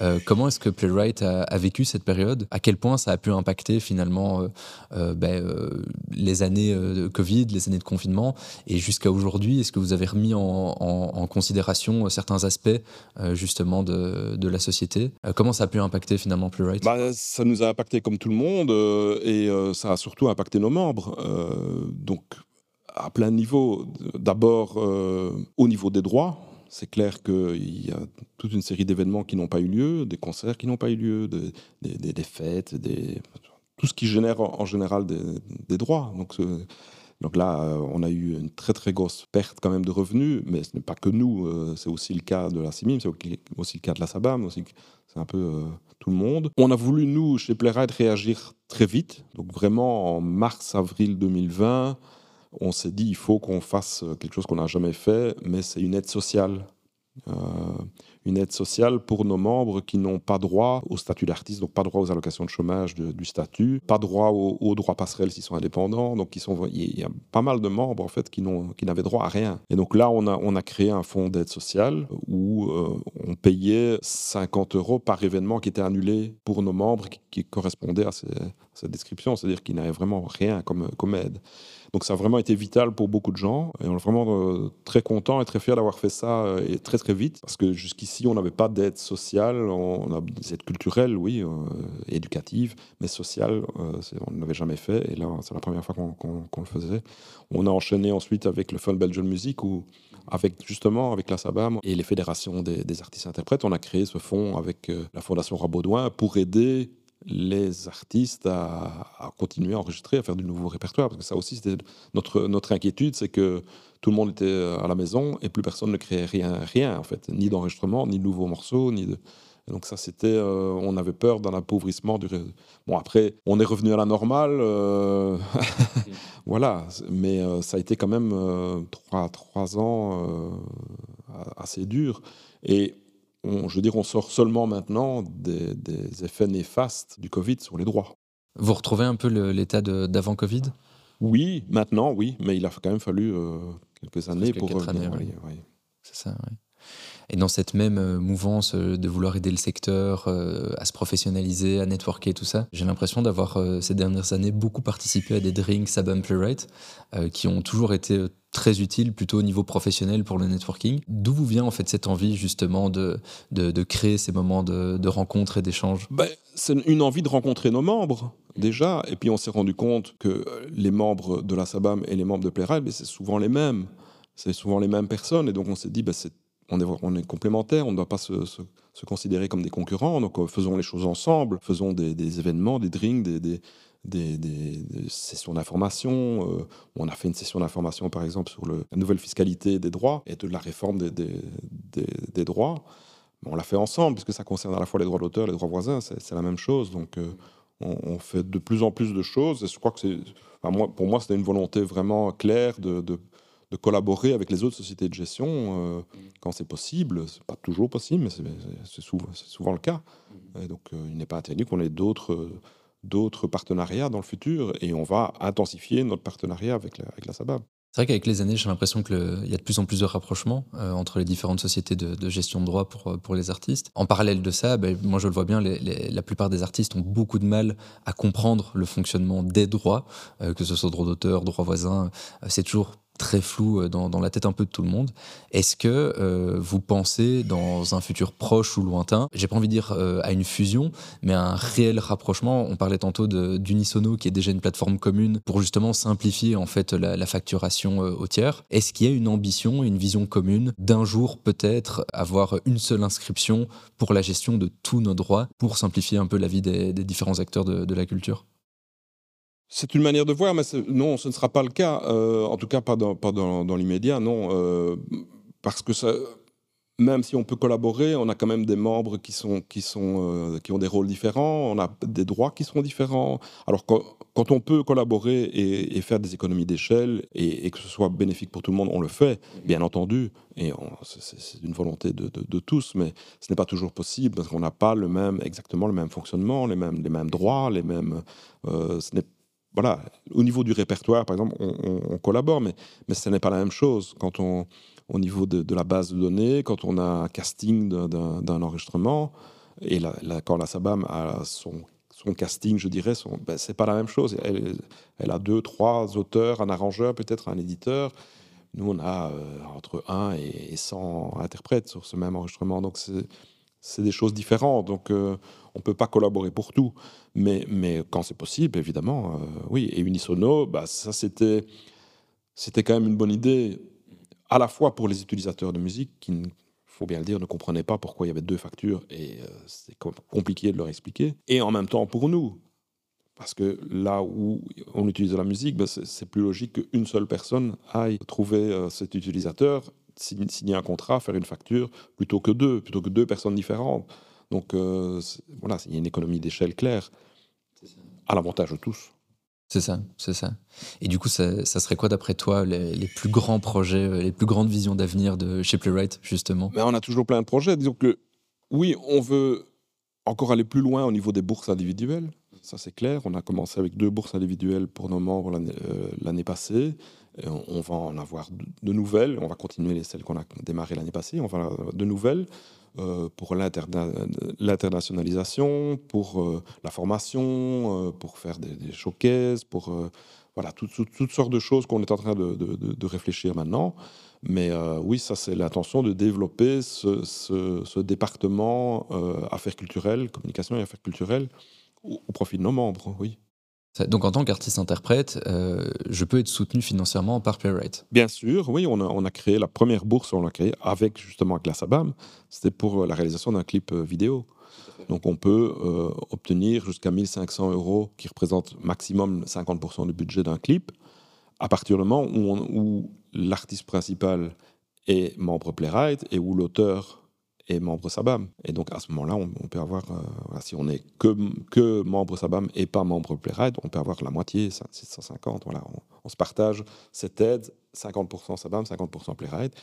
comment est-ce que Playwright a, a vécu cette période? À quel point ça a pu impacter finalement euh, euh, ben, euh, les années de Covid, les années de confinement et jusqu'à aujourd'hui Est-ce que vous avez remis en, considération certains aspects justement de, la société? Comment ça a pu impacter finalement Playwright bah, Ça nous a impacté comme tout le monde et ça a surtout impacté nos membres. donc à plein niveau. D'abord au niveau des droits c'est clair qu'il y a toute une série d'événements qui n'ont pas eu lieu, des concerts qui n'ont pas eu lieu, des, fêtes, tout ce qui génère en, général des, droits. Donc, là, euh, on a eu une très très grosse perte quand même de revenus, mais ce n'est pas que nous, euh, c'est aussi le cas de la CIMIM, c'est aussi le cas de la SABAM, c'est un peu euh, tout le monde. On a voulu, nous, chez Playwright, réagir très vite, donc vraiment en mars-avril 2020, on s'est dit il faut qu'on fasse quelque chose qu'on n'a jamais fait, mais c'est une aide sociale. Euh, une aide sociale pour nos membres qui n'ont pas droit au statut d'artiste, donc pas droit aux allocations de chômage du statut, pas droit aux, droits passerelles s'ils sont indépendants. Donc sont, il y a pas mal de membres en fait qui n'avaient droit à rien. Et donc là, on a, créé un fonds d'aide sociale où euh, on payait 50 euros par événement qui était annulé pour nos membres qui, correspondait à, cette description, c'est-à-dire qu'ils n'avaient vraiment rien comme aide. Donc ça a vraiment été vital pour beaucoup de gens et on est vraiment euh, très content et très fier d'avoir fait ça euh, et très très vite parce que jusqu'ici on n'avait pas d'aide sociale, on, a des aides culturelles, oui, euh, éducatives, mais sociales, on ne l'avait jamais fait et là c'est la première fois qu'on le faisait. On a enchaîné ensuite avec le Fun Belgian Music où avec justement avec la SABAM et les fédérations des, artistes interprètes, on a créé ce fonds avec la Fondation Rabaudouin pour aider les artistes à, continuer à enregistrer, à faire du nouveau répertoire. Parce que ça aussi, c'était notre, notre inquiétude, c'est que tout le monde était à la maison et plus personne ne créait rien, rien en fait, ni d'enregistrement, ni de nouveaux morceaux, ni de. donc ça, c'était, euh, on avait peur d'un appauvrissement du. Bon après, on est revenu à la normale, euh, voilà. Mais euh, ça a été quand même trois, trois ans assez dur. Et je veux dire, on sort seulement maintenant des, effets néfastes du Covid sur les droits. Vous retrouvez un peu l'état d'avant Covid? Oui, maintenant, oui, mais il a quand même fallu euh, quelques années pour revenir. C'est ça, oui. Et dans cette même euh, mouvance euh, de vouloir aider le secteur à se professionnaliser, à networker, tout ça, j'ai l'impression d'avoir ces dernières années beaucoup participé à des drinks Sabam Playwright qui ont toujours été très utile plutôt au niveau professionnel pour le networking. D'où vous vient en fait cette envie justement de, de, créer ces moments de, rencontres et d'échanges? Ben, C'est une envie de rencontrer nos membres déjà, et puis on s'est rendu compte que les membres de la SABAM et les membres de Playride, ben, c'est souvent les mêmes, c'est souvent les mêmes personnes, et donc on s'est dit, ben, on, est, complémentaires, on ne doit pas se, considérer comme des concurrents, donc euh, faisons les choses ensemble, faisons des, événements, des drinks, des des, sessions d'information. Euh, on a fait une session d'information, par exemple, sur la nouvelle fiscalité des droits et de la réforme des, des droits. on l'a fait ensemble, puisque ça concerne à la fois les droits d'auteur et les droits voisins, c'est la même chose. Donc, euh, on, fait de plus en plus de choses. Et je crois que c'est. Pour moi, c'était une volonté vraiment claire de, de, collaborer avec les autres sociétés de gestion euh, quand c'est possible. C'est pas toujours possible, mais c'est souvent, souvent, le cas. Et donc, il n'est pas interdit qu'on ait d'autres d'autres partenariats dans le futur et on va intensifier notre partenariat avec la, avec la SABAM. C'est vrai qu'avec les années, j'ai l'impression qu'il y a de plus en plus de rapprochements euh, entre les différentes sociétés de, gestion de droits pour, euh, pour les artistes. En parallèle de ça, ben, moi je le vois bien, la plupart des artistes ont beaucoup de mal à comprendre le fonctionnement des droits, euh, que ce soit droit d'auteur, droit voisin. c'est toujours très flou euh, dans, la tête un peu de tout le monde. Est-ce que euh, vous pensez dans un futur proche ou lointain, j'ai pas envie de dire euh, à une fusion, mais à un réel rapprochement? On parlait tantôt d'Unisono qui est déjà une plateforme commune pour justement simplifier en fait la, facturation au tiers. Est-ce qu'il y a une ambition, une vision commune d'un jour peut-être avoir une seule inscription pour la gestion de tous nos droits pour simplifier un peu la vie des, différents acteurs de la culture? C'est une manière de voir, mais non, ce ne sera pas le cas. Euh, en tout cas, pas dans, l'immédiat, non. Euh, parce que même si on peut collaborer, on a quand même des membres euh, qui ont des rôles différents, on a des droits qui sont différents. Alors, quand, on peut collaborer et, faire des économies d'échelle et, que ce soit bénéfique pour tout le monde, on le fait, bien entendu. Et c'est une volonté de, tous, mais ce n'est pas toujours possible parce qu'on n'a pas exactement le même fonctionnement, les mêmes, droits, les mêmes. Voilà, au niveau du répertoire, par exemple, on, collabore, mais, mais ce n'est pas la même chose. Quand on, au niveau de, la base de données, quand on a un casting d'un enregistrement, et quand la SABAM a son, son casting, je dirais, ce ben, c'est pas la même chose. Elle, elle, a deux, trois auteurs, un arrangeur, peut-être un éditeur. Nous, on a euh, entre 1 et 100 interprètes sur ce même enregistrement. Donc, c'est des choses différentes. Donc, euh, on ne peut pas collaborer pour tout. Mais, mais quand c'est possible, évidemment, euh, oui. Et Unisono, bah, ça, c'était, c'était quand même une bonne idée, à la fois pour les utilisateurs de musique, qui, il faut bien le dire, ne comprenaient pas pourquoi il y avait deux factures, et euh, c'est compliqué de leur expliquer. Et en même temps, pour nous, parce que là où on utilise la musique, bah, c'est plus logique qu'une seule personne aille trouver cet utilisateur signer un contrat, faire une facture, plutôt que deux, plutôt que deux personnes différentes. Donc euh, voilà, il y a une économie d'échelle claire, à l'avantage de tous. C'est ça, c'est ça. Et du coup, ça, serait quoi d'après toi les, plus grands projets, euh, les plus grandes visions d'avenir de chez Playwright, justement? Mais On a toujours plein de projets. Disons que oui, on veut encore aller plus loin au niveau des bourses individuelles. Ça, c'est clair. On a commencé avec deux bourses individuelles pour nos membres l'année euh, passée. On, va en avoir de, nouvelles. On va continuer les, celles qu'on a démarrées l'année passée. On va en avoir de nouvelles euh, pour l'internationalisation, pour euh, la formation, pour faire des, des showcases, pour voilà, toutes, sortes de choses qu'on est en train de, réfléchir maintenant. Mais oui, ça, c'est l'intention de développer ce, département affaires culturelles, communication et affaires culturelles au, profit de nos membres, oui. Donc en tant qu'artiste-interprète, euh, je peux être soutenu financièrement par Playwright Bien sûr, oui. On a, créé la première bourse, on l'a créée avec justement avec la SABAM. C'était pour la réalisation d'un clip euh, vidéo. Donc on peut euh, obtenir jusqu'à 1500 euros, qui représentent maximum 50% du budget d'un clip, à partir du moment où, où l'artiste principal est membre Playwright et où l'auteur est membre SABAM. Et donc à ce moment-là, on, peut avoir, euh, si on n'est que, que membre SABAM et pas membre Playwright, on peut avoir la moitié, 650. Voilà, on, se partage cette aide, 50% SABAM, 50% Playwright.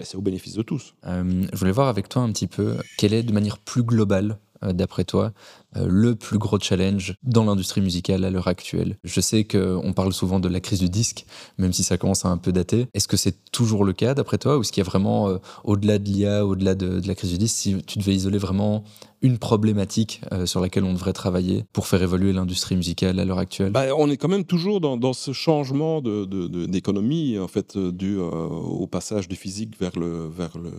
Et c'est au bénéfice de tous. Euh, je voulais voir avec toi un petit peu quelle est de manière plus globale d'après toi, euh, le plus gros challenge dans l'industrie musicale à l'heure actuelle Je sais qu'on parle souvent de la crise du disque, même si ça commence à un peu dater. Est-ce que c'est toujours le cas d'après toi Ou est-ce qu'il y a vraiment, euh, au-delà de l'IA, au-delà de, la crise du disque, si tu devais isoler vraiment une problématique sur laquelle on devrait travailler pour faire évoluer l'industrie musicale à l'heure actuelle? Bah, On est quand même toujours dans, ce changement d'économie, en fait, dû au passage du physique vers le, vers le,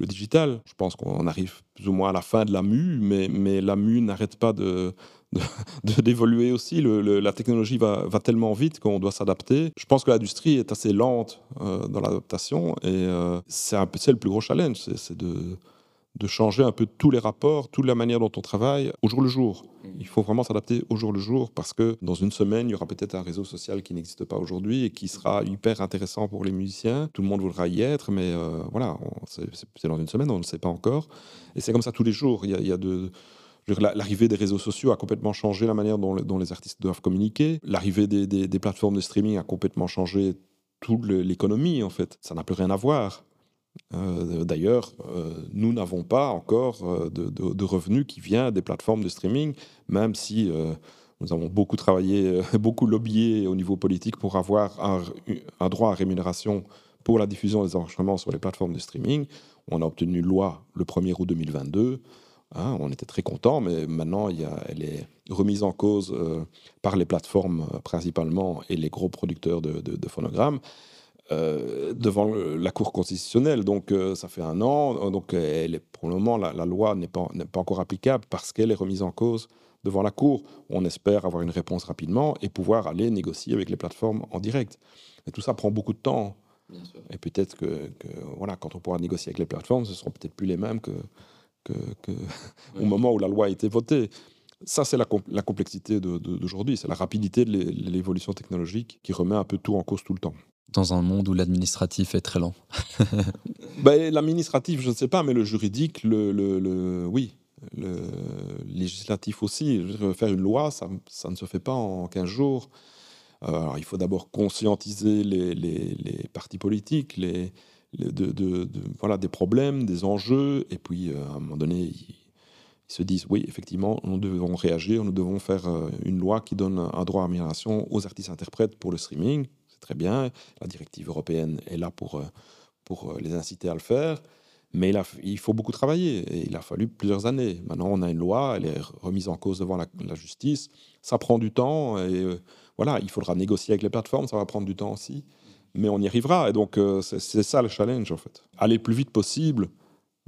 le digital. Je pense qu'on arrive plus ou moins à la fin de la mue, mais, mais la mue n'arrête pas de, d'évoluer aussi. la technologie va, va tellement vite qu'on doit s'adapter. Je pense que l'industrie est assez lente euh, dans l'adaptation et euh, c'est, le plus gros challenge, c'est, de, de changer un peu tous les rapports, toute la manière dont on travaille au jour le jour. Il faut vraiment s'adapter au jour le jour parce que dans une semaine, il y aura peut-être un réseau social qui n'existe pas aujourd'hui et qui sera hyper intéressant pour les musiciens. Tout le monde voudra y être, mais euh, voilà, c'est dans une semaine, on ne sait pas encore. Et c'est comme ça tous les jours. Il y a, L'arrivée des réseaux sociaux a complètement changé la manière dont, les artistes doivent communiquer. L'arrivée des, des, plateformes de streaming a complètement changé toute l'économie, en fait. Ça n'a plus rien à voir. Euh, d'ailleurs, euh, nous n'avons pas encore euh, de, revenus qui viennent des plateformes de streaming, même si nous avons beaucoup travaillé, beaucoup lobbyé au niveau politique pour avoir un, droit à rémunération pour la diffusion des enregistrements sur les plateformes de streaming. On a obtenu une loi le 1er août 2022. Hein, on était très contents, mais maintenant elle est remise en cause par les plateformes principalement et les gros producteurs de phonogrammes. Euh, devant la Cour constitutionnelle. Donc euh, ça fait un an. Donc elle est, pour le moment, la, loi n'est pas, pas encore applicable parce qu'elle est remise en cause devant la Cour. On espère avoir une réponse rapidement et pouvoir aller négocier avec les plateformes en direct. Et tout ça prend beaucoup de temps. Et peut-être que, voilà, quand on pourra négocier avec les plateformes, ce seront peut-être plus les mêmes que, que, au moment où la loi a été votée. Ça, c'est la, la, complexité d'aujourd'hui, c'est la rapidité de l'évolution technologique qui remet un peu tout en cause tout le temps dans un monde où l'administratif est très lent ben, L'administratif, je ne sais pas, mais le juridique, le, le, oui, le législatif aussi. faire une loi, ça, ça, ne se fait pas en 15 jours. Euh, il faut d'abord conscientiser les, les, les, partis politiques les, de, de, voilà, des problèmes, des enjeux, et puis euh, à un moment donné, ils, se disent oui, effectivement, nous devons réagir, nous devons faire euh, une loi qui donne un droit à migration aux artistes-interprètes pour le streaming très bien. La directive européenne est là pour, euh, pour euh, les inciter à le faire. Mais il, faut beaucoup travailler et il a fallu plusieurs années. Maintenant, on a une loi, elle est remise en cause devant la, justice. Ça prend du temps et euh, voilà, il faudra négocier avec les plateformes, ça va prendre du temps aussi. Mais on y arrivera et donc c'est ça le challenge en fait. Aller le plus vite possible,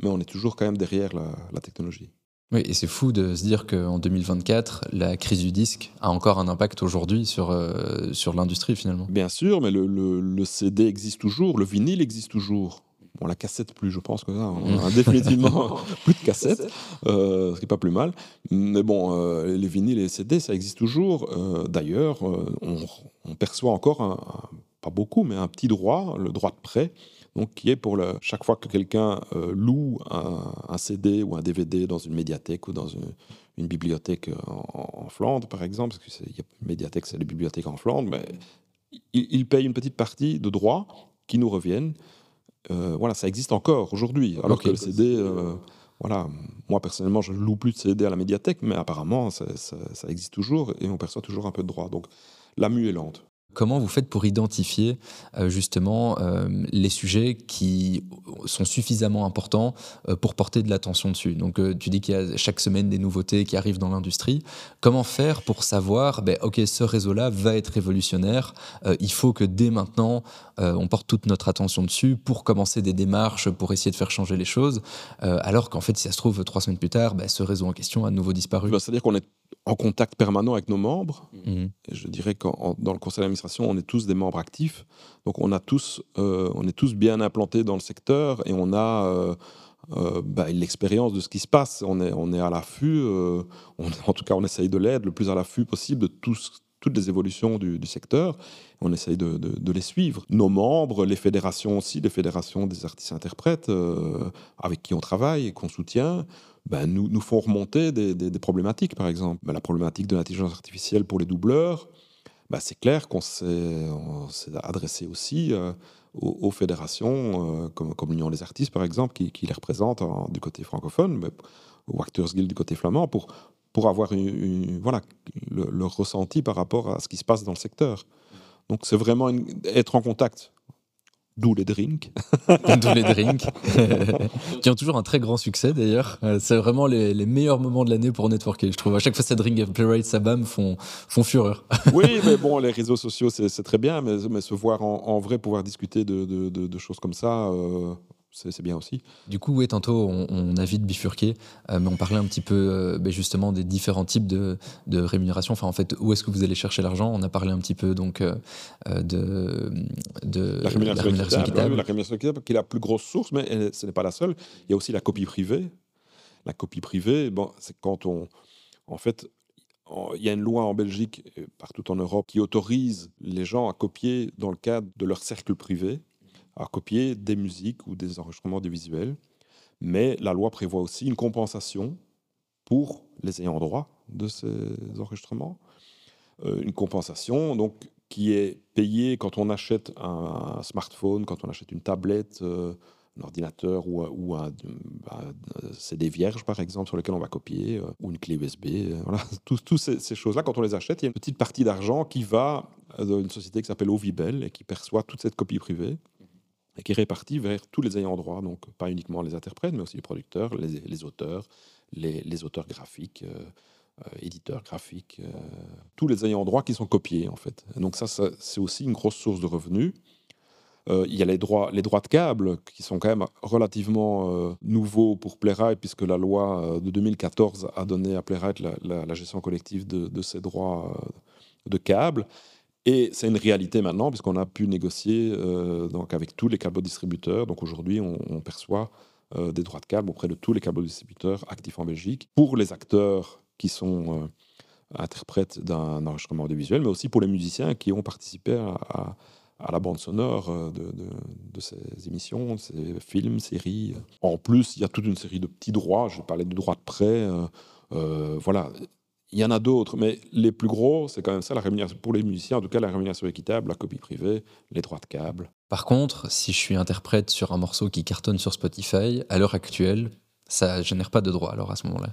mais on est toujours quand même derrière la technologie. Oui, et c'est fou de se dire qu'en 2024, la crise du disque a encore un impact aujourd'hui sur, euh, sur l'industrie finalement. Bien sûr, mais le, le, CD existe toujours, le vinyle existe toujours. Bon, la cassette plus, je pense que ça, on a définitivement plus de cassettes, euh, ce qui n'est pas plus mal. Mais bon, euh, les vinyles et les CD, ça existe toujours. D'ailleurs, on, on, perçoit encore, un, pas beaucoup, mais un petit droit, le droit de prêt, donc qui est pour le, chaque fois que quelqu'un euh, loue un, CD ou un DVD dans une médiathèque ou dans une, bibliothèque en, Flandre, par exemple, parce que y a, médiathèque, c'est les bibliothèques en Flandre, mais il, paye une petite partie de droits qui nous reviennent. Euh, voilà, ça existe encore aujourd'hui, alors que le CD... Euh, voilà, moi personnellement, je ne loue plus de CD à la médiathèque, mais apparemment, ça, ça, existe toujours et on perçoit toujours un peu de droits. Donc, la mue est lente. Comment vous faites pour identifier euh, justement euh, les sujets qui sont suffisamment importants euh, pour porter de l'attention dessus? Donc tu dis qu'il y a chaque semaine des nouveautés qui arrivent dans l'industrie. Comment faire pour savoir, ben, ok, ce réseau-là va être révolutionnaire, il faut que dès maintenant on porte toute notre attention dessus pour commencer des démarches, pour essayer de faire changer les choses, alors qu'en fait si ça se trouve trois semaines plus tard, ben, ce réseau en question a de nouveau disparu. Bah, c'est-à-dire qu'on est en contact permanent avec nos membres. Mhm. Et je dirais que dans le conseil d'administration, on est tous des membres actifs. Donc on, a tous, euh, on est tous bien implantés dans le secteur et on a euh, bah, l'expérience de ce qui se passe. On est, on est à l'affût, en tout cas on essaye de l'aide le plus à l'affût possible de toutes les évolutions du, secteur. On essaye de, les suivre. Nos membres, les fédérations aussi, les fédérations des artistes-interprètes avec qui on travaille et qu'on soutient, ben, nous, nous font remonter des, problématiques, par exemple. Ben, la problématique de l'intelligence artificielle pour les doubleurs, ben, c'est clair qu'on s'est adressé aussi euh, aux, fédérations, euh, comme, l'Union des artistes, par exemple, qui, les représentent du côté francophone, mais, ou Actors Guild du côté flamand, pour, pour avoir une, voilà, le, ressenti par rapport à ce qui se passe dans le secteur. Donc c'est vraiment être en contact D'où les drinks. D'où les drinks. qui ont toujours un très grand succès d'ailleurs. Euh, c'est vraiment les, meilleurs moments de l'année pour networker, je trouve. À chaque fois, ces drinks Playwright Sabam font, font fureur. oui, mais bon, les réseaux sociaux, c'est très bien, mais, mais se voir en, vrai, pouvoir discuter de, de, de, choses comme ça, euh, c'est bien aussi. Du coup, oui, tantôt, on, a vite bifurqué, euh, mais on parlait un petit peu euh, ben, justement des différents types de, rémunération. Enfin, en fait, où est-ce que vous allez chercher l'argent? On a parlé un petit peu donc euh, de, de, la rémunération, équitable. la rémunération équitable, qui est la plus grosse source, mais ce n'est pas la seule. Il y a aussi la copie privée. La copie privée, bon, c'est quand on. En fait, il y a une loi en Belgique, et partout en Europe, qui autorise les gens à copier dans le cadre de leur cercle privé à copier des musiques ou des enregistrements de visuels. Mais la loi prévoit aussi une compensation pour les ayants droit de ces enregistrements. Euh, une compensation donc, qui est payée quand on achète un, smartphone, quand on achète une tablette, euh, un ordinateur ou, ou un, bah, CD vierge, par exemple, sur lequel on va copier, euh, ou une clé USB. voilà. Toutes ces, ces choses-là, quand on les achète, il y a une petite partie d'argent qui va dans une société qui s'appelle Ovibel et qui perçoit toute cette copie privée et qui est réparti vers tous les ayants droit, donc pas uniquement les interprètes, mais aussi les producteurs, les, auteurs, les, auteurs graphiques, euh, euh, éditeurs graphiques, euh, tous les ayants droit qui sont copiés en fait. donc ça, c'est aussi une grosse source de revenus. il y a les droits, les droits de câble qui sont quand même relativement nouveaux pour Playwright, puisque la loi de 2014 a donné à Playwright la, gestion collective de ces droits de câble. Et c'est une réalité maintenant, puisqu'on a pu négocier euh, donc avec tous les câbles distributeurs. Donc aujourd'hui, on, perçoit euh, des droits de câble auprès de tous les câbles distributeurs actifs en Belgique pour les acteurs qui sont euh, interprètes d'un enregistrement audiovisuel, mais aussi pour les musiciens qui ont participé à, la bande sonore de, de, ces émissions, de ces films, séries. En plus, il y a toute une série de petits droits. Je parlais du droit de prêt. voilà, il y en a d'autres, mais les plus gros, c'est quand même ça, la rémunération pour les musiciens, en tout cas la rémunération équitable, la copie privée, les droits de câble. Par contre, si je suis interprète sur un morceau qui cartonne sur Spotify, à l'heure actuelle, ça génère pas de droits alors à ce moment-là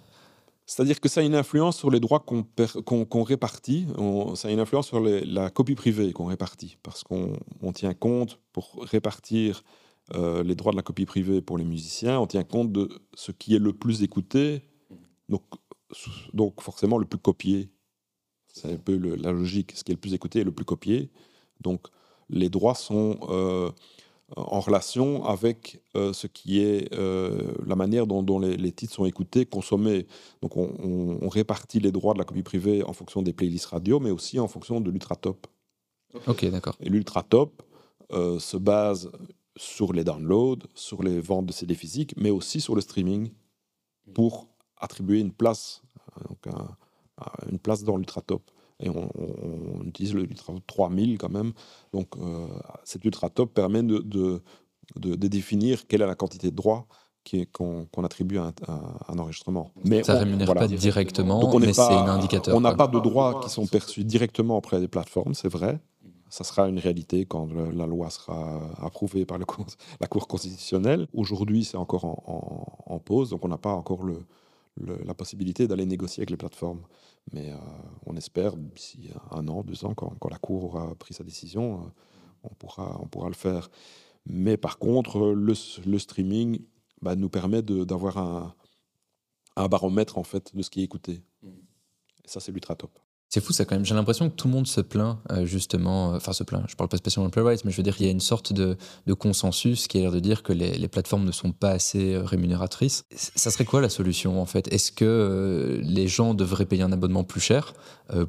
c'est-à-dire que ça a une influence sur les droits qu'on répartit, ça a une influence sur la copie privée qu'on répartit, parce qu'on tient compte pour répartir euh, les droits de la copie privée pour les musiciens, on tient compte de ce qui est le plus écouté. Donc donc forcément le plus copié. C'est un peu la logique. Ce qui est le plus écouté est le plus copié. Donc les droits sont euh, en relation avec euh, ce qui est euh, la manière dont, les, titres sont écoutés, consommés. Donc on, répartit les droits de la copie privée en fonction des playlists radio, mais aussi en fonction de l'ultratop. Ok, d'accord. Et l'ultratop se base sur les downloads, sur les ventes de CD physiques, mais aussi sur le streaming pour attribuer une place, donc une place dans l'ultra-top. Et on, utilise le ultra 3000 quand même. Donc euh, cet ultra top permet de, de, de, définir quelle est la quantité de droits qu'on attribue à un, enregistrement. Mais ça ne rémunère pas directement, mais c'est un indicateur. On n'a pas de droits qui sont perçus directement auprès des plateformes, c'est vrai. Ça sera une réalité quand la loi sera approuvée par le, la Cour constitutionnelle. Aujourd'hui, c'est encore en, en, pause, donc on n'a pas encore le, la possibilité d'aller négocier avec les plateformes. Mais euh, on espère, d'ici un an, deux ans, quand, la Cour aura pris sa décision, euh, on, pourra, on pourra le faire. Mais par contre, le, le streaming bah, nous permet d'avoir un, un, baromètre en fait, de ce qui est écouté. Mmh. Et ça, c'est l'ultra top. C'est fou ça quand même. J'ai l'impression que tout le monde se plaint euh, justement, euh, enfin se plaint, je parle pas spécialement de Playwright, mais je veux dire il y a une sorte de, consensus qui a l'air de dire que les, plateformes ne sont pas assez euh, rémunératrices. Ça serait quoi la solution en fait? Est-ce que les gens devraient payer un abonnement plus cher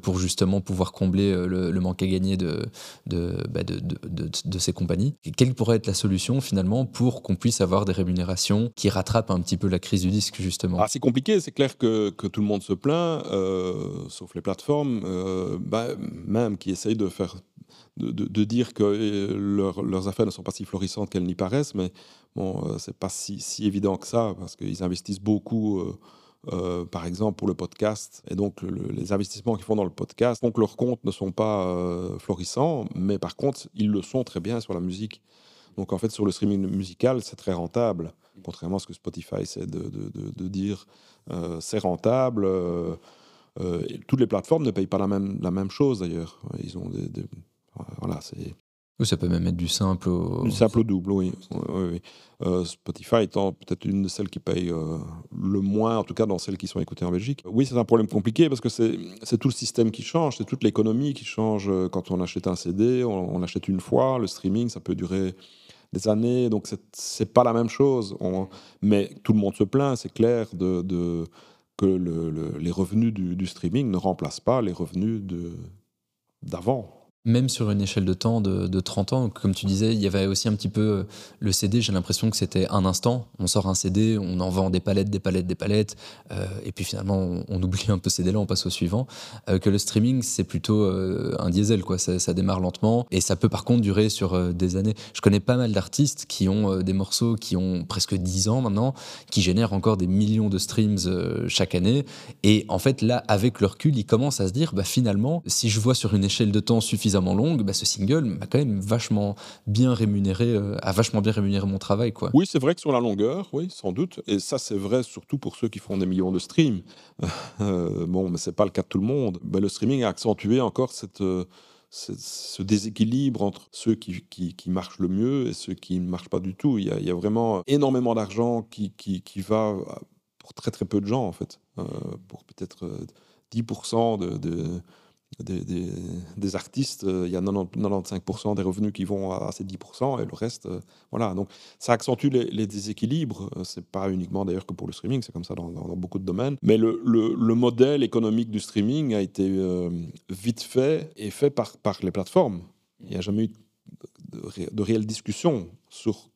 pour justement pouvoir combler le, manque à gagner de, bah, de, de, de, ces compagnies? Quelle pourrait être la solution finalement pour qu'on puisse avoir des rémunérations qui rattrapent un petit peu la crise du disque justement? Ah, C'est compliqué, c'est clair que, que, tout le monde se plaint, sauf les plateformes euh, bah, même qui essayent de faire de, dire que euh, leurs affaires ne sont pas si florissantes qu'elles n'y paraissent, mais bon, euh, c'est pas si, évident que ça parce qu'ils investissent beaucoup. par exemple pour le podcast. Et donc les investissements qu'ils font dans le podcast font que leurs comptes ne sont pas florissants, mais par contre, ils le sont très bien sur la musique. Donc en fait, sur le streaming musical, c'est très rentable, contrairement à ce que Spotify essaie de dire. c'est rentable. Euh, toutes les plateformes ne payent pas la même, la même chose d'ailleurs. Ils ont des, voilà, c'est. ça peut même être du simple au. Du simple au double, oui. Euh, Spotify étant peut-être une de celles qui paye euh, le moins, en tout cas dans celles qui sont écoutées en Belgique. Oui, c'est un problème compliqué parce que c'est tout le système qui change, c'est toute l'économie qui change. Quand on achète un CD, on, on, achète une fois, le streaming, ça peut durer des années, donc c'est pas la même chose. On, mais tout le monde se plaint, c'est clair, de, de que le, les revenus du, du, streaming ne remplacent pas les revenus d'avant même sur une échelle de temps de, 30 ans, comme tu disais, il y avait aussi un petit peu euh, le CD, j'ai l'impression que c'était un instant, on sort un CD, on en vend des palettes, des palettes, des palettes, euh, et puis finalement on, oublie un peu ces CD-là, on passe au suivant, euh, que le streaming c'est plutôt un diesel, quoi. Ça, démarre lentement, et ça peut par contre durer sur des années. Je connais pas mal d'artistes qui ont des morceaux qui ont presque 10 ans maintenant, qui génèrent encore des millions de streams chaque année, et en fait là, avec le recul, ils commencent à se dire, bah finalement, si je vois sur une échelle de temps suffisante, longue, bah, ce single m'a quand même vachement bien rémunéré, euh, a vachement bien rémunéré mon travail. Quoi. Oui, c'est vrai que sur la longueur, oui, sans doute. Et ça, c'est vrai surtout pour ceux qui font des millions de streams. Euh, bon, mais c'est pas le cas de tout le monde. Bah, le streaming a accentué encore euh, ce déséquilibre entre ceux qui, marchent le mieux et ceux qui ne marchent pas du tout. Il y a, vraiment énormément d'argent qui, qui, qui, va pour très très peu de gens, en fait. pour peut-être 10% de, de des, artistes, euh, il y a 95% des revenus qui vont à, ces 10% et le reste, euh, voilà. Donc ça accentue les, déséquilibres. Euh, c'est pas uniquement d'ailleurs que pour le streaming, c'est comme ça dans, beaucoup de domaines. Mais le, le, modèle économique du streaming a été vite fait et fait par, par les plateformes. Il n'y a jamais eu de, de, réelle discussion sur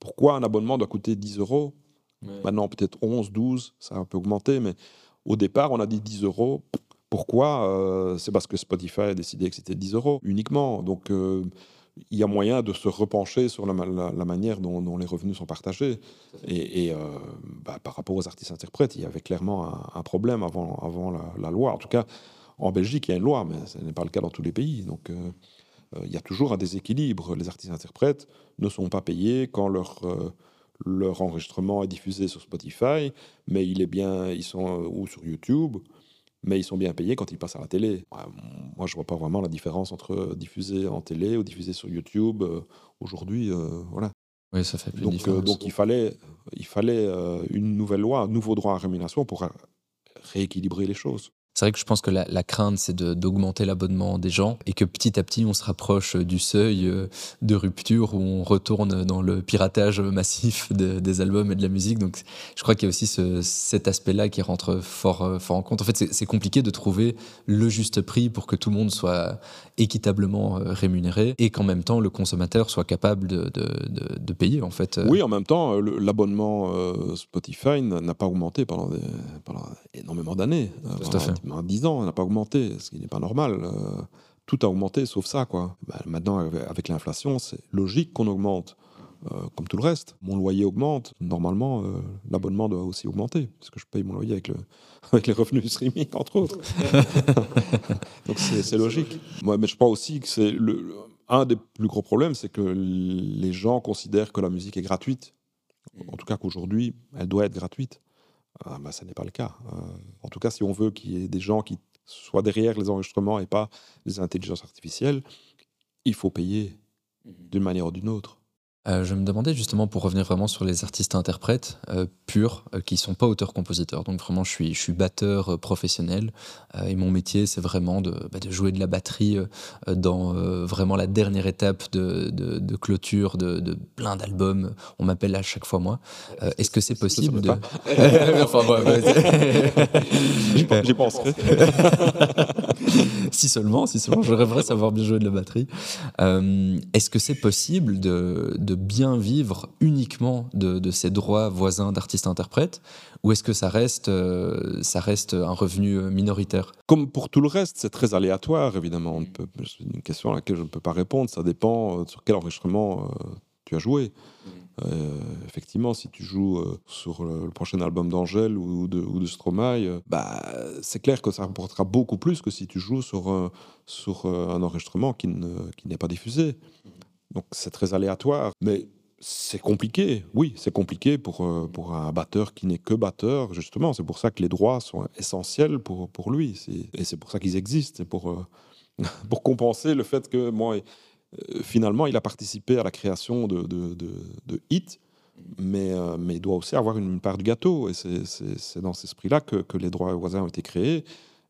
pourquoi un abonnement doit coûter 10 euros. Maintenant, peut-être 11, 12, ça a un peu augmenté, mais au départ, on a dit 10 euros pourquoi euh, C'est parce que Spotify a décidé que c'était 10 euros uniquement. Donc, euh, il y a moyen de se repencher sur la, manière dont, les revenus sont partagés. Et, euh, bah, par rapport aux artistes-interprètes, il y avait clairement un, problème avant, avant la, loi. En tout cas, en Belgique, il y a une loi, mais ce n'est pas le cas dans tous les pays. Donc, il y a toujours un déséquilibre. Les artistes-interprètes ne sont pas payés quand leur leur enregistrement est diffusé sur Spotify, mais il est bien, ils sont ou sur YouTube, mais ils sont bien payés quand ils passent à la télé. Moi, je vois pas vraiment la différence entre diffuser en télé ou diffuser sur YouTube. Euh, aujourd'hui, euh, voilà. Oui, ça fait plus donc, donc il fallait, il fallait euh, une nouvelle loi, un nouveau droit à rémunération pour rééquilibrer les choses. C'est vrai que je pense que la, crainte, c'est d'augmenter l'abonnement des gens et que petit à petit, on se rapproche du seuil euh, de rupture où on retourne dans le piratage massif des albums et de la musique. Donc, je crois qu'il y a aussi cet aspect-là qui rentre fort, euh, fort en compte. En fait, c'est compliqué de trouver le juste prix pour que tout le monde soit équitablement euh, rémunéré et qu'en même temps, le consommateur soit capable de, de, payer, en fait. Oui, en même temps, l'abonnement Spotify n'a pas augmenté pendant, pendant énormément d'années. Tout à fait en 10 ans, on n'a pas augmenté, ce qui n'est pas normal. Euh, tout a augmenté sauf ça. Quoi. Bah, maintenant, avec l'inflation, c'est logique qu'on augmente. Euh, comme tout le reste. Mon loyer augmente. Normalement, euh, l'abonnement doit aussi augmenter, parce que je paye mon loyer avec, avec les revenus streaming, entre autres. Donc c'est logique. Moi, mais je crois aussi que c'est le, un des plus gros problèmes, c'est que les gens considèrent que la musique est gratuite. En tout cas qu'aujourd'hui, elle doit être gratuite. Ah, bah, ça n'est pas le cas. Euh, en tout cas, si on veut qu'il y ait des gens qui soient derrière les enregistrements et pas les intelligences artificielles, il faut payer mmh d'une manière ou d'une autre. Euh, je me demandais justement, pour revenir vraiment sur les artistes-interprètes euh, purs, euh, qui ne sont pas auteurs-compositeurs. Donc vraiment, je suis, je suis batteur professionnel et mon métier, c'est vraiment de, bah, de, jouer de la batterie dans vraiment la dernière étape de, de, clôture de, plein d'albums. On m'appelle à chaque fois moi. Est-ce que c'est possible de... enfin, J'y penserai. si seulement, si seulement, je rêverais savoir bien jouer de la batterie. Est-ce que c'est possible de bien vivre uniquement de, ces droits voisins d'artistes-interprètes ou est-ce que ça reste, euh, ça reste un revenu euh, minoritaire? Comme pour tout le reste, c'est très aléatoire, évidemment. C'est une question à laquelle je ne peux pas répondre. Ça dépend euh, sur quel enregistrement tu as joué. effectivement, si tu joues sur le, prochain album d'Angèle ou de, ou de Stromae, bah, c'est clair que ça rapportera beaucoup plus que si tu joues sur, sur un enregistrement qui n'est pas diffusé. Donc c'est très aléatoire. Mais c'est compliqué, oui, c'est compliqué pour, euh, pour un batteur qui n'est que batteur, justement. C'est pour ça que les droits sont essentiels pour, pour lui. Et c'est pour ça qu'ils existent. C'est pour, euh, pour compenser le fait que, moi, euh, finalement, il a participé à la création de, de, de, hits, mais, mais il doit aussi avoir une, part du gâteau. Et c'est dans cet esprit-là que, que, les droits voisins ont été créés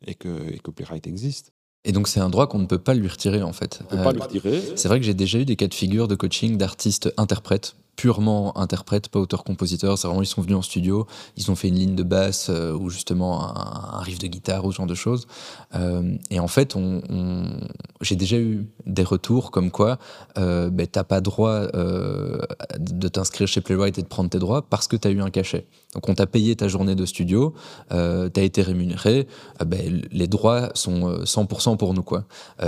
et que, et que Playwright existe. Et donc c'est un droit qu'on ne peut pas lui retirer en fait. On peut pas lui retirer. C'est vrai que j'ai déjà eu des cas de figure de coaching d'artistes interprètes purement interprète, pas auteur-compositeur. C'est vraiment, ils sont venus en studio, ils ont fait une ligne de basse euh, ou justement un, riff de guitare ou ce genre de choses. Euh, et en fait, on, j'ai déjà eu des retours comme quoi euh, ben, t'as pas droit euh, de t'inscrire chez Playwright et de prendre tes droits parce que tu as eu un cachet. Donc on t'a payé ta journée de studio, euh, tu as été rémunéré, ben, les droits sont 100% pour nous. quoi.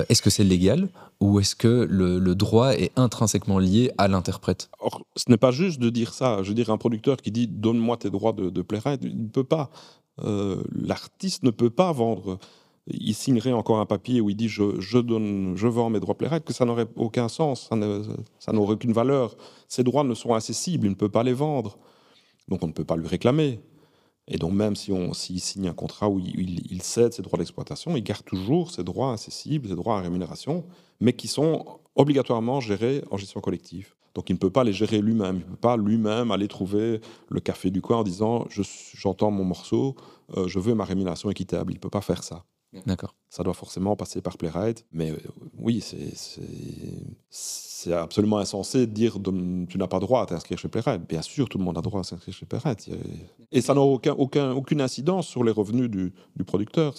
Est-ce que c'est légal ou est-ce que le, droit est intrinsèquement lié à l'interprète? Ce n'est pas juste de dire ça. Je veux dire, un producteur qui dit donne-moi tes droits de, de il ne peut pas. Euh, l'artiste ne peut pas vendre. Il signerait encore un papier où il dit je, donne, je vends mes droits playwright, que ça n'aurait aucun sens, ça n'aurait aucune valeur. Ces droits ne sont accessibles, il ne peut pas les vendre. Donc on ne peut pas lui réclamer. Et donc même si on s'il signe un contrat où il, cède ses droits d'exploitation, il garde toujours ses droits accessibles, ses droits à rémunération, mais qui sont obligatoirement gérés en gestion collective. Donc il ne peut pas les gérer lui-même. Il ne peut pas lui-même aller trouver le café du coin en disant j'entends mon morceau, euh, je veux ma rémunération équitable. Il ne peut pas faire ça. D'accord. Ça doit forcément passer par Playwright. Mais euh, oui, c'est absolument insensé de dire tu n'as pas droit à t'inscrire chez Playwright. Bien sûr, tout le monde a droit à s'inscrire chez Playwright. Et ça n'a aucun, aucun, aucune incidence sur les revenus du, du producteur.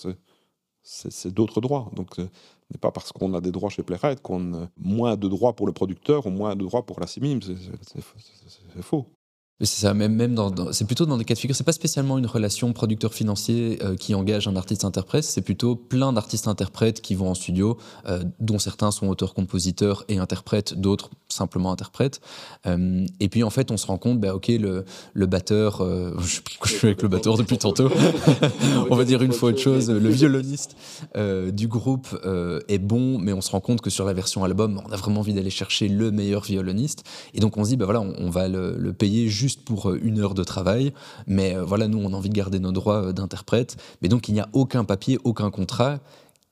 C'est d'autres droits. Donc, euh, ce n'est pas parce qu'on a des droits chez Playwright qu'on a moins de droits pour le producteur ou moins de droits pour la CIMIM. C'est faux. C'est ça, même, dans, plutôt dans des cas de figure. C'est pas spécialement une relation producteur financier euh, qui engage un artiste-interprète, c'est plutôt plein d'artistes-interprètes qui vont en studio, euh, dont certains sont auteurs-compositeurs et interprètes, d'autres simplement interprètes. Euh, et puis en fait, on se rend compte, bah, ok, le, batteur, je, suis avec le batteur depuis tantôt, on va dire une fois autre chose, le violoniste du groupe est bon, mais on se rend compte que sur la version album, on a vraiment envie d'aller chercher le meilleur violoniste. Et donc on se dit, bah voilà, on, va le payer juste juste pour euh, une heure de travail. Mais euh, voilà, nous, on a envie de garder nos droits euh, d'interprète. Mais donc, il n'y a aucun papier, aucun contrat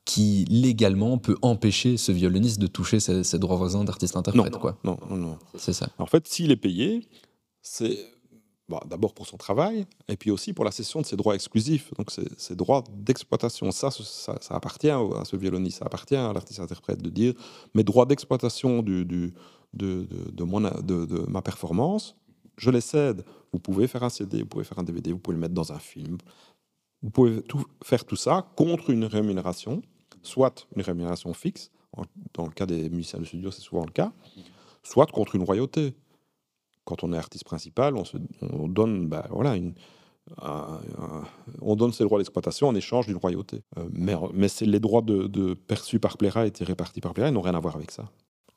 qui légalement peut empêcher ce violoniste de toucher ses, droits voisins d'artiste-interprète. Non, quoi. non, non, non. C'est ça. En fait, s'il est payé, c'est bah, d'abord pour son travail, et puis aussi pour la cession de ses droits exclusifs, donc ses, droits d'exploitation. Ça, ça, appartient à ce violoniste, ça appartient à l'artiste-interprète de dire mes droits d'exploitation du, du, de, de, de, de, ma performance, je les cède. Vous pouvez faire un CD, vous pouvez faire un DVD, vous pouvez le mettre dans un film. Vous pouvez tout, faire tout ça contre une rémunération, soit une rémunération fixe, dans le cas des musiciens de studio, c'est souvent le cas, soit contre une royauté. Quand on est artiste principal, on, se, donne, ben, voilà, une, on donne ses droits d'exploitation en échange d'une royauté. Euh, mais c'est les droits de, perçus par Playwright et répartis par Playwright n'ont rien à voir avec ça.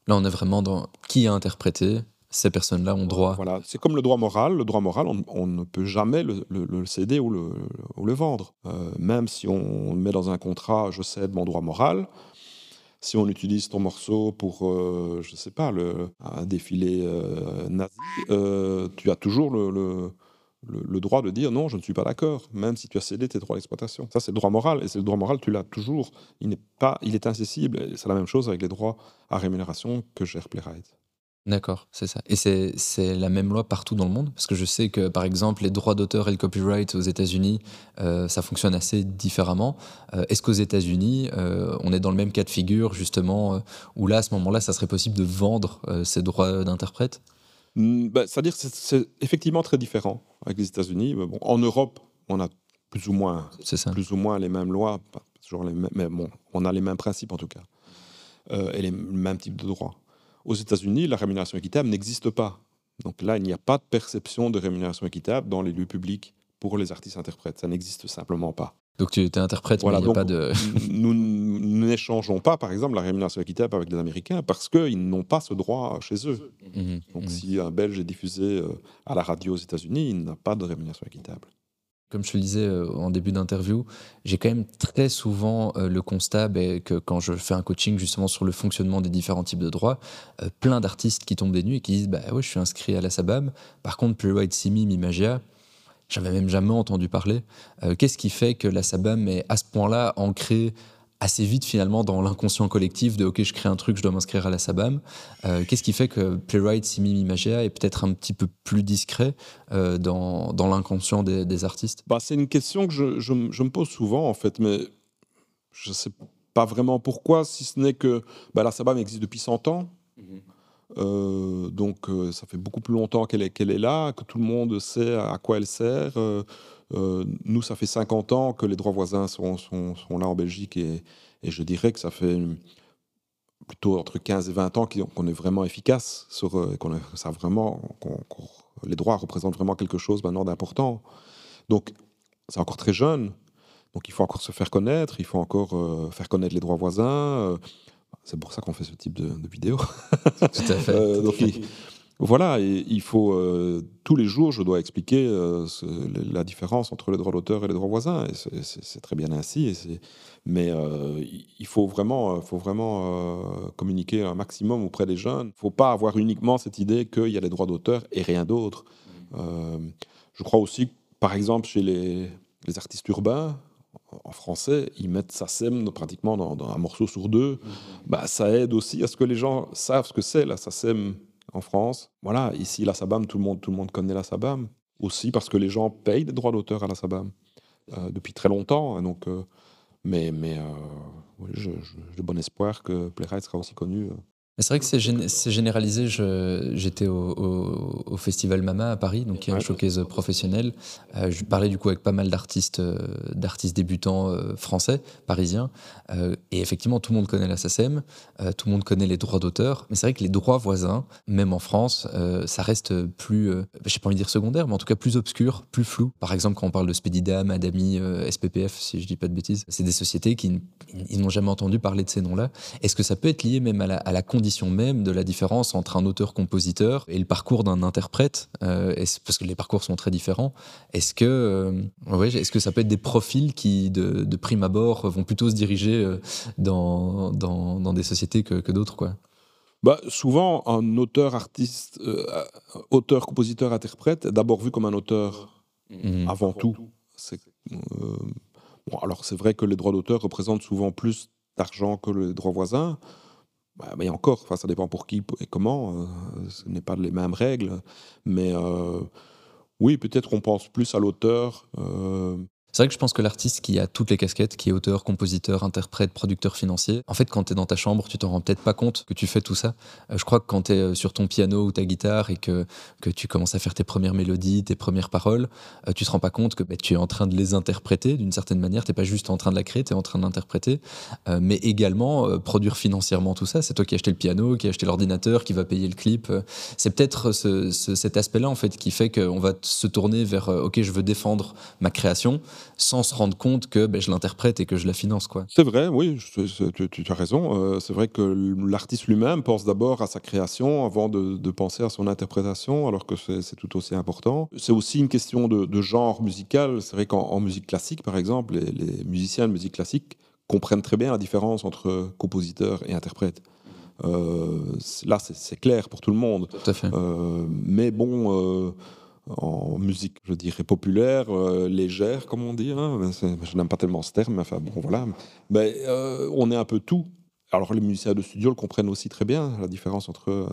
Là, on est vraiment dans qui a interprété, ces personnes-là ont droit. Voilà, c'est comme le droit moral. Le droit moral, on, ne peut jamais le, céder ou le, vendre. Euh, même si on met dans un contrat, je cède mon droit moral. Si on utilise ton morceau pour, euh, je ne sais pas, le, un défilé euh, nazi, tu as toujours le, le, droit de dire non, je ne suis pas d'accord, même si tu as cédé tes droits d'exploitation. Ça, c'est le droit moral. Et c'est le droit moral, tu l'as toujours. Il n'est pas, il est incessible. C'est la même chose avec les droits à rémunération que gère Playwright. D'accord, c'est ça. Et c'est la même loi partout dans le monde? Parce que je sais que, par exemple, les droits d'auteur et le copyright aux États-Unis, euh, ça fonctionne assez différemment. Euh, est-ce qu'aux États-Unis, euh, on est dans le même cas de figure, justement, où là, à ce moment-là, ça serait possible de vendre ces droits d'interprète? Hmm, bah, C'est-à-dire que c'est effectivement très différent avec les États-Unis. Bon, en Europe, on a plus ou moins, plus ou moins les mêmes lois, toujours les mêmes, mais bon, on a les mêmes principes en tout cas, et les mêmes types de droits. Aux États-Unis, la rémunération équitable n'existe pas. Donc là, il n'y a pas de perception de rémunération équitable dans les lieux publics pour les artistes-interprètes. Ça n'existe simplement pas. Donc tu es interprète, mais il n'y a pas de... nous n'échangeons pas, par exemple, la rémunération équitable avec les Américains parce qu'ils n'ont pas ce droit chez eux. Mmh Donc mmh si un Belge est diffusé euh, à la radio aux États-Unis, il n'a pas de rémunération équitable. Comme je le disais euh, en début d'interview, j'ai quand même très souvent euh, le constat ben, que quand je fais un coaching justement sur le fonctionnement des différents types de droits, euh, plein d'artistes qui tombent des nuits et qui disent bah ouais, je suis inscrit à la SABAM. Par contre, Playwright Simi, Mimagia, j'avais même jamais entendu parler. Qu'est-ce qui fait que la SABAM est à ce point-là ancrée assez vite finalement dans l'inconscient collectif de ok je crée un truc je dois m'inscrire à la SABAM euh, qu'est-ce qui fait que Playwright Simi Magia est peut-être un petit peu plus discret euh, dans, dans l'inconscient des, artistes? Bah, c'est une question que je, je, me pose souvent en fait mais je sais pas vraiment pourquoi si ce n'est que bah, la SABAM existe depuis 100 ans mm-hmm. euh, donc ça fait beaucoup plus longtemps qu'elle est, qu'elle est là, que tout le monde sait à quoi elle sert. Euh, nous, ça fait 50 ans que les droits voisins sont, sont, là en Belgique et, je dirais que ça fait plutôt entre 15 et 20 ans qu'on est vraiment efficace, sur, euh, qu'on ça vraiment, les droits représentent vraiment quelque chose maintenant d'important. Donc, c'est encore très jeune, donc il faut encore se faire connaître, il faut encore euh, faire connaître les droits voisins. c'est pour ça qu'on fait ce type de, de vidéo. Tout à fait. donc, voilà, et il faut euh, tous les jours, je dois expliquer euh, la différence entre les droits d'auteur et les droits voisins. Et c'est très bien ainsi. Et mais euh, il faut vraiment, faut vraiment communiquer un maximum auprès des jeunes. Il ne faut pas avoir uniquement cette idée qu'il y a les droits d'auteur et rien d'autre. je crois aussi, par exemple, chez les, artistes urbains, en français, ils mettent sa SACEM pratiquement dans, un morceau sur deux. Mmh. Bah, ça aide aussi à ce que les gens savent ce que c'est la SACEM en France. Voilà, ici, la SABAM, tout le monde, tout le monde connaît la SABAM. Aussi parce que les gens payent des droits d'auteur à la SABAM euh, depuis très longtemps. Donc, euh, mais mais euh, j'ai bon espoir que Playwright sera aussi connu c'est vrai que c'est généralisé. J'étais au, Festival Mama à Paris, donc qui est un showcase professionnel. Euh, je parlais du coup avec pas mal d'artistes euh, d'artistes débutants euh, français, parisiens. et effectivement, tout le monde connaît la SACEM, tout le monde connaît les droits d'auteur. Mais c'est vrai que les droits voisins, même en France, ça reste plus, je sais pas envie de dire secondaire, mais en tout cas plus obscur, plus flou. Par exemple, quand on parle de Spedidam, Adami, SPPF, si je dis pas de bêtises, c'est des sociétés qui n'ont jamais entendu parler de ces noms-là. Est-ce que ça peut être lié même à la, à la condition même de la différence entre un auteur-compositeur et le parcours d'un interprète, euh, parce que les parcours sont très différents. Est-ce que, euh, est-ce que ça peut être des profils qui, de, prime abord, vont plutôt se diriger euh, dans, dans, des sociétés que, que d'autres quoi? Bah, souvent, un auteur, artiste, auteur, compositeur, interprète est d'abord vu comme un auteur mmh. avant tout. C'est, bon, alors c'est vrai que les droits d'auteur représentent souvent plus d'argent que les droits voisins, bah, mais encore, ça dépend pour qui et comment. Euh, ce n'est pas les mêmes règles. Mais euh, oui, peut-être qu'on pense plus à l'auteur. Euh, c'est vrai que je pense que l'artiste qui a toutes les casquettes, qui est auteur, compositeur, interprète, producteur financier, en fait, quand tu es dans ta chambre, tu t'en rends peut-être pas compte que tu fais tout ça. Euh, je crois que quand tu es euh, sur ton piano ou ta guitare et que, que tu commences à faire tes premières mélodies, tes premières paroles, euh, tu te rends pas compte que bah, tu es en train de les interpréter d'une certaine manière. Tu pas juste en train de la créer, tu es en train d'interpréter. mais également, produire financièrement tout ça. C'est toi qui as acheté le piano, qui as acheté l'ordinateur, qui va payer le clip. c'est peut-être cet aspect-là, en fait, qui fait qu'on va se tourner vers OK, je veux défendre ma création sans se rendre compte que ben, je l'interprète et que je la finance. quoi. C'est vrai, oui, tu, as raison. Euh, c'est vrai que l'artiste lui-même pense d'abord à sa création avant de, penser à son interprétation, alors que c'est tout aussi important. C'est aussi une question de, genre musical. C'est vrai qu'en musique classique, par exemple, les, musiciens de musique classique comprennent très bien la différence entre compositeur et interprète. Euh, là, c'est clair pour tout le monde. Tout à fait. Euh, mais bon, en musique, je dirais, populaire, euh, légère, comme on dit. Hein. Je n'aime pas tellement ce terme, mais enfin, bon, voilà. Mais, euh, on est un peu tout. Alors, les musiciens de studio le comprennent aussi très bien, la différence entre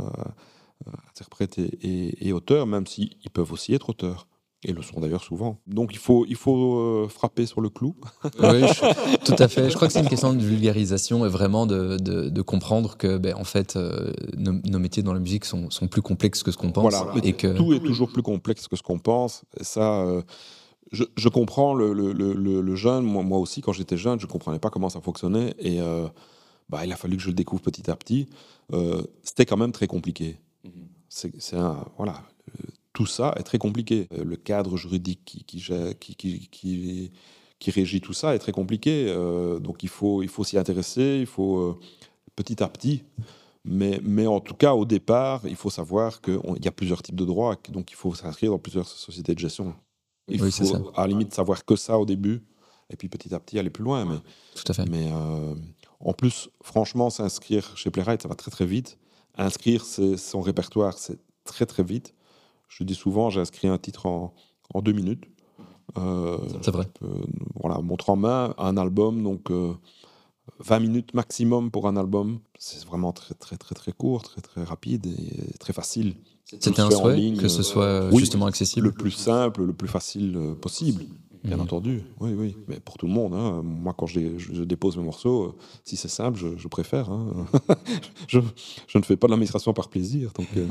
interprètes et, et auteurs, même s'ils peuvent aussi être auteurs et le sont d'ailleurs souvent. Donc il faut, il faut euh, frapper sur le clou. oui, tout à fait. Je crois que c'est une question de vulgarisation et vraiment de, de, comprendre que, ben, en fait, euh, nos, métiers dans la musique sont, sont plus complexes que ce qu'on pense. Voilà, et que tout est toujours plus complexe que ce qu'on pense. Et ça, euh, je, je, comprends le, le, le, jeune. Moi, moi aussi, quand j'étais jeune, je comprenais pas comment ça fonctionnait et bah, il a fallu que je le découvre petit à petit. C'était quand même très compliqué. Mhm. C'est un voilà tout ça est très compliqué. Euh, le cadre juridique qui, qui, qui, qui, régit tout ça est très compliqué. Euh, donc il faut, il faut s'y intéresser, il faut euh, petit à petit. Mais, mais en tout cas, au départ, il faut savoir qu'il y a plusieurs types de droits, donc il faut s'inscrire dans plusieurs sociétés de gestion. Il faut ça. à la limite savoir que ça au début, et puis petit à petit aller plus loin. Mais, tout à fait. Mais en plus, franchement, s'inscrire chez Playwright, ça va très très vite. Inscrire son répertoire, c'est très très vite. Je dis souvent, j'ai inscrit un titre en, en deux minutes. Euh, c'est vrai. voilà, montre en main, un album, donc 20 euh, minutes maximum pour un album. C'est vraiment très, très, très, très court, très, très rapide et très facile. C'était un souhait que ce soit justement accessible Le plus simple, le plus facile euh, possible. Bien mhm. entendu, oui, oui. Mais pour tout le monde, hein. moi, quand je, je, dépose mes morceaux, euh, si c'est simple, je, préfère. Hein. je, ne fais pas de l'administration par plaisir. Donc, euh.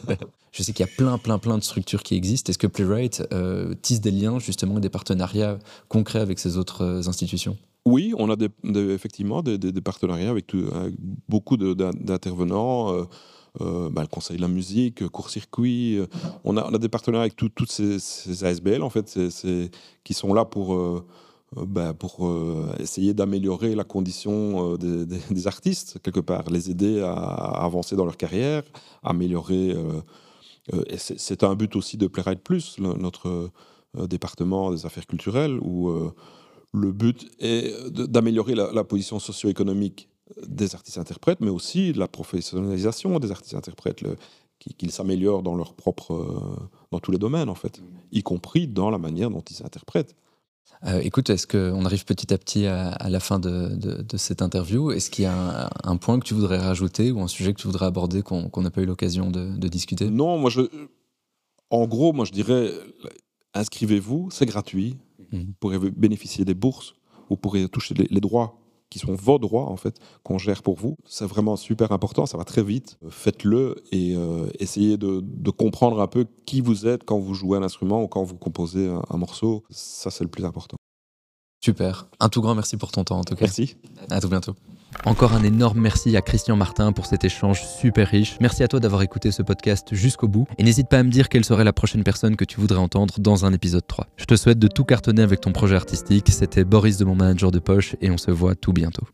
je sais qu'il y a plein, plein, plein de structures qui existent. Est-ce que Playwright euh, tisse des liens, justement, des partenariats concrets avec ces autres institutions? Oui, on a effectivement des, partenariats avec, avec beaucoup d'intervenants. Euh, bah, le Conseil de la musique. Euh, on, a, on, a, des partenaires avec toutes ces, ASBL, en fait, qui sont là pour, euh, bah, essayer d'améliorer la condition des, artistes, quelque part, les aider à, avancer dans leur carrière, améliorer. c'est un but aussi de Playwright Plus, notre département des affaires culturelles, où le but est d'améliorer la, position socio-économique des artistes-interprètes, mais aussi la professionnalisation des artistes-interprètes, qu'ils s'améliorent dans leur propre, euh, dans tous les domaines en fait, y compris dans la manière dont ils interprètent. Euh, écoute, est-ce qu'on arrive petit à petit à, la fin de, cette interview? Est-ce qu'il y a un, point que tu voudrais rajouter ou un sujet que tu voudrais aborder qu'on n'a pas eu l'occasion de, discuter? Non, moi je, en gros, moi je dirais, inscrivez-vous, c'est gratuit. Mmh. Vous pourrez bénéficier des bourses, vous pourrez toucher les droits qui sont vos droits en fait qu'on gère pour vous. C'est vraiment super important, ça va très vite. Faites-le et euh, essayez de, comprendre un peu qui vous êtes quand vous jouez un instrument ou quand vous composez un, morceau. Ça, c'est le plus important. Super. Un tout grand merci pour ton temps en tout cas. Merci. À tout bientôt. Encore un énorme merci à Christian Martin pour cet échange super riche. Merci à toi d'avoir écouté ce podcast jusqu'au bout. Et n'hésite pas à me dire quelle serait la prochaine personne que tu voudrais entendre dans un épisode 3. Je te souhaite de tout cartonner avec ton projet artistique. C'était Boris de mon manager de poche et on se voit tout bientôt.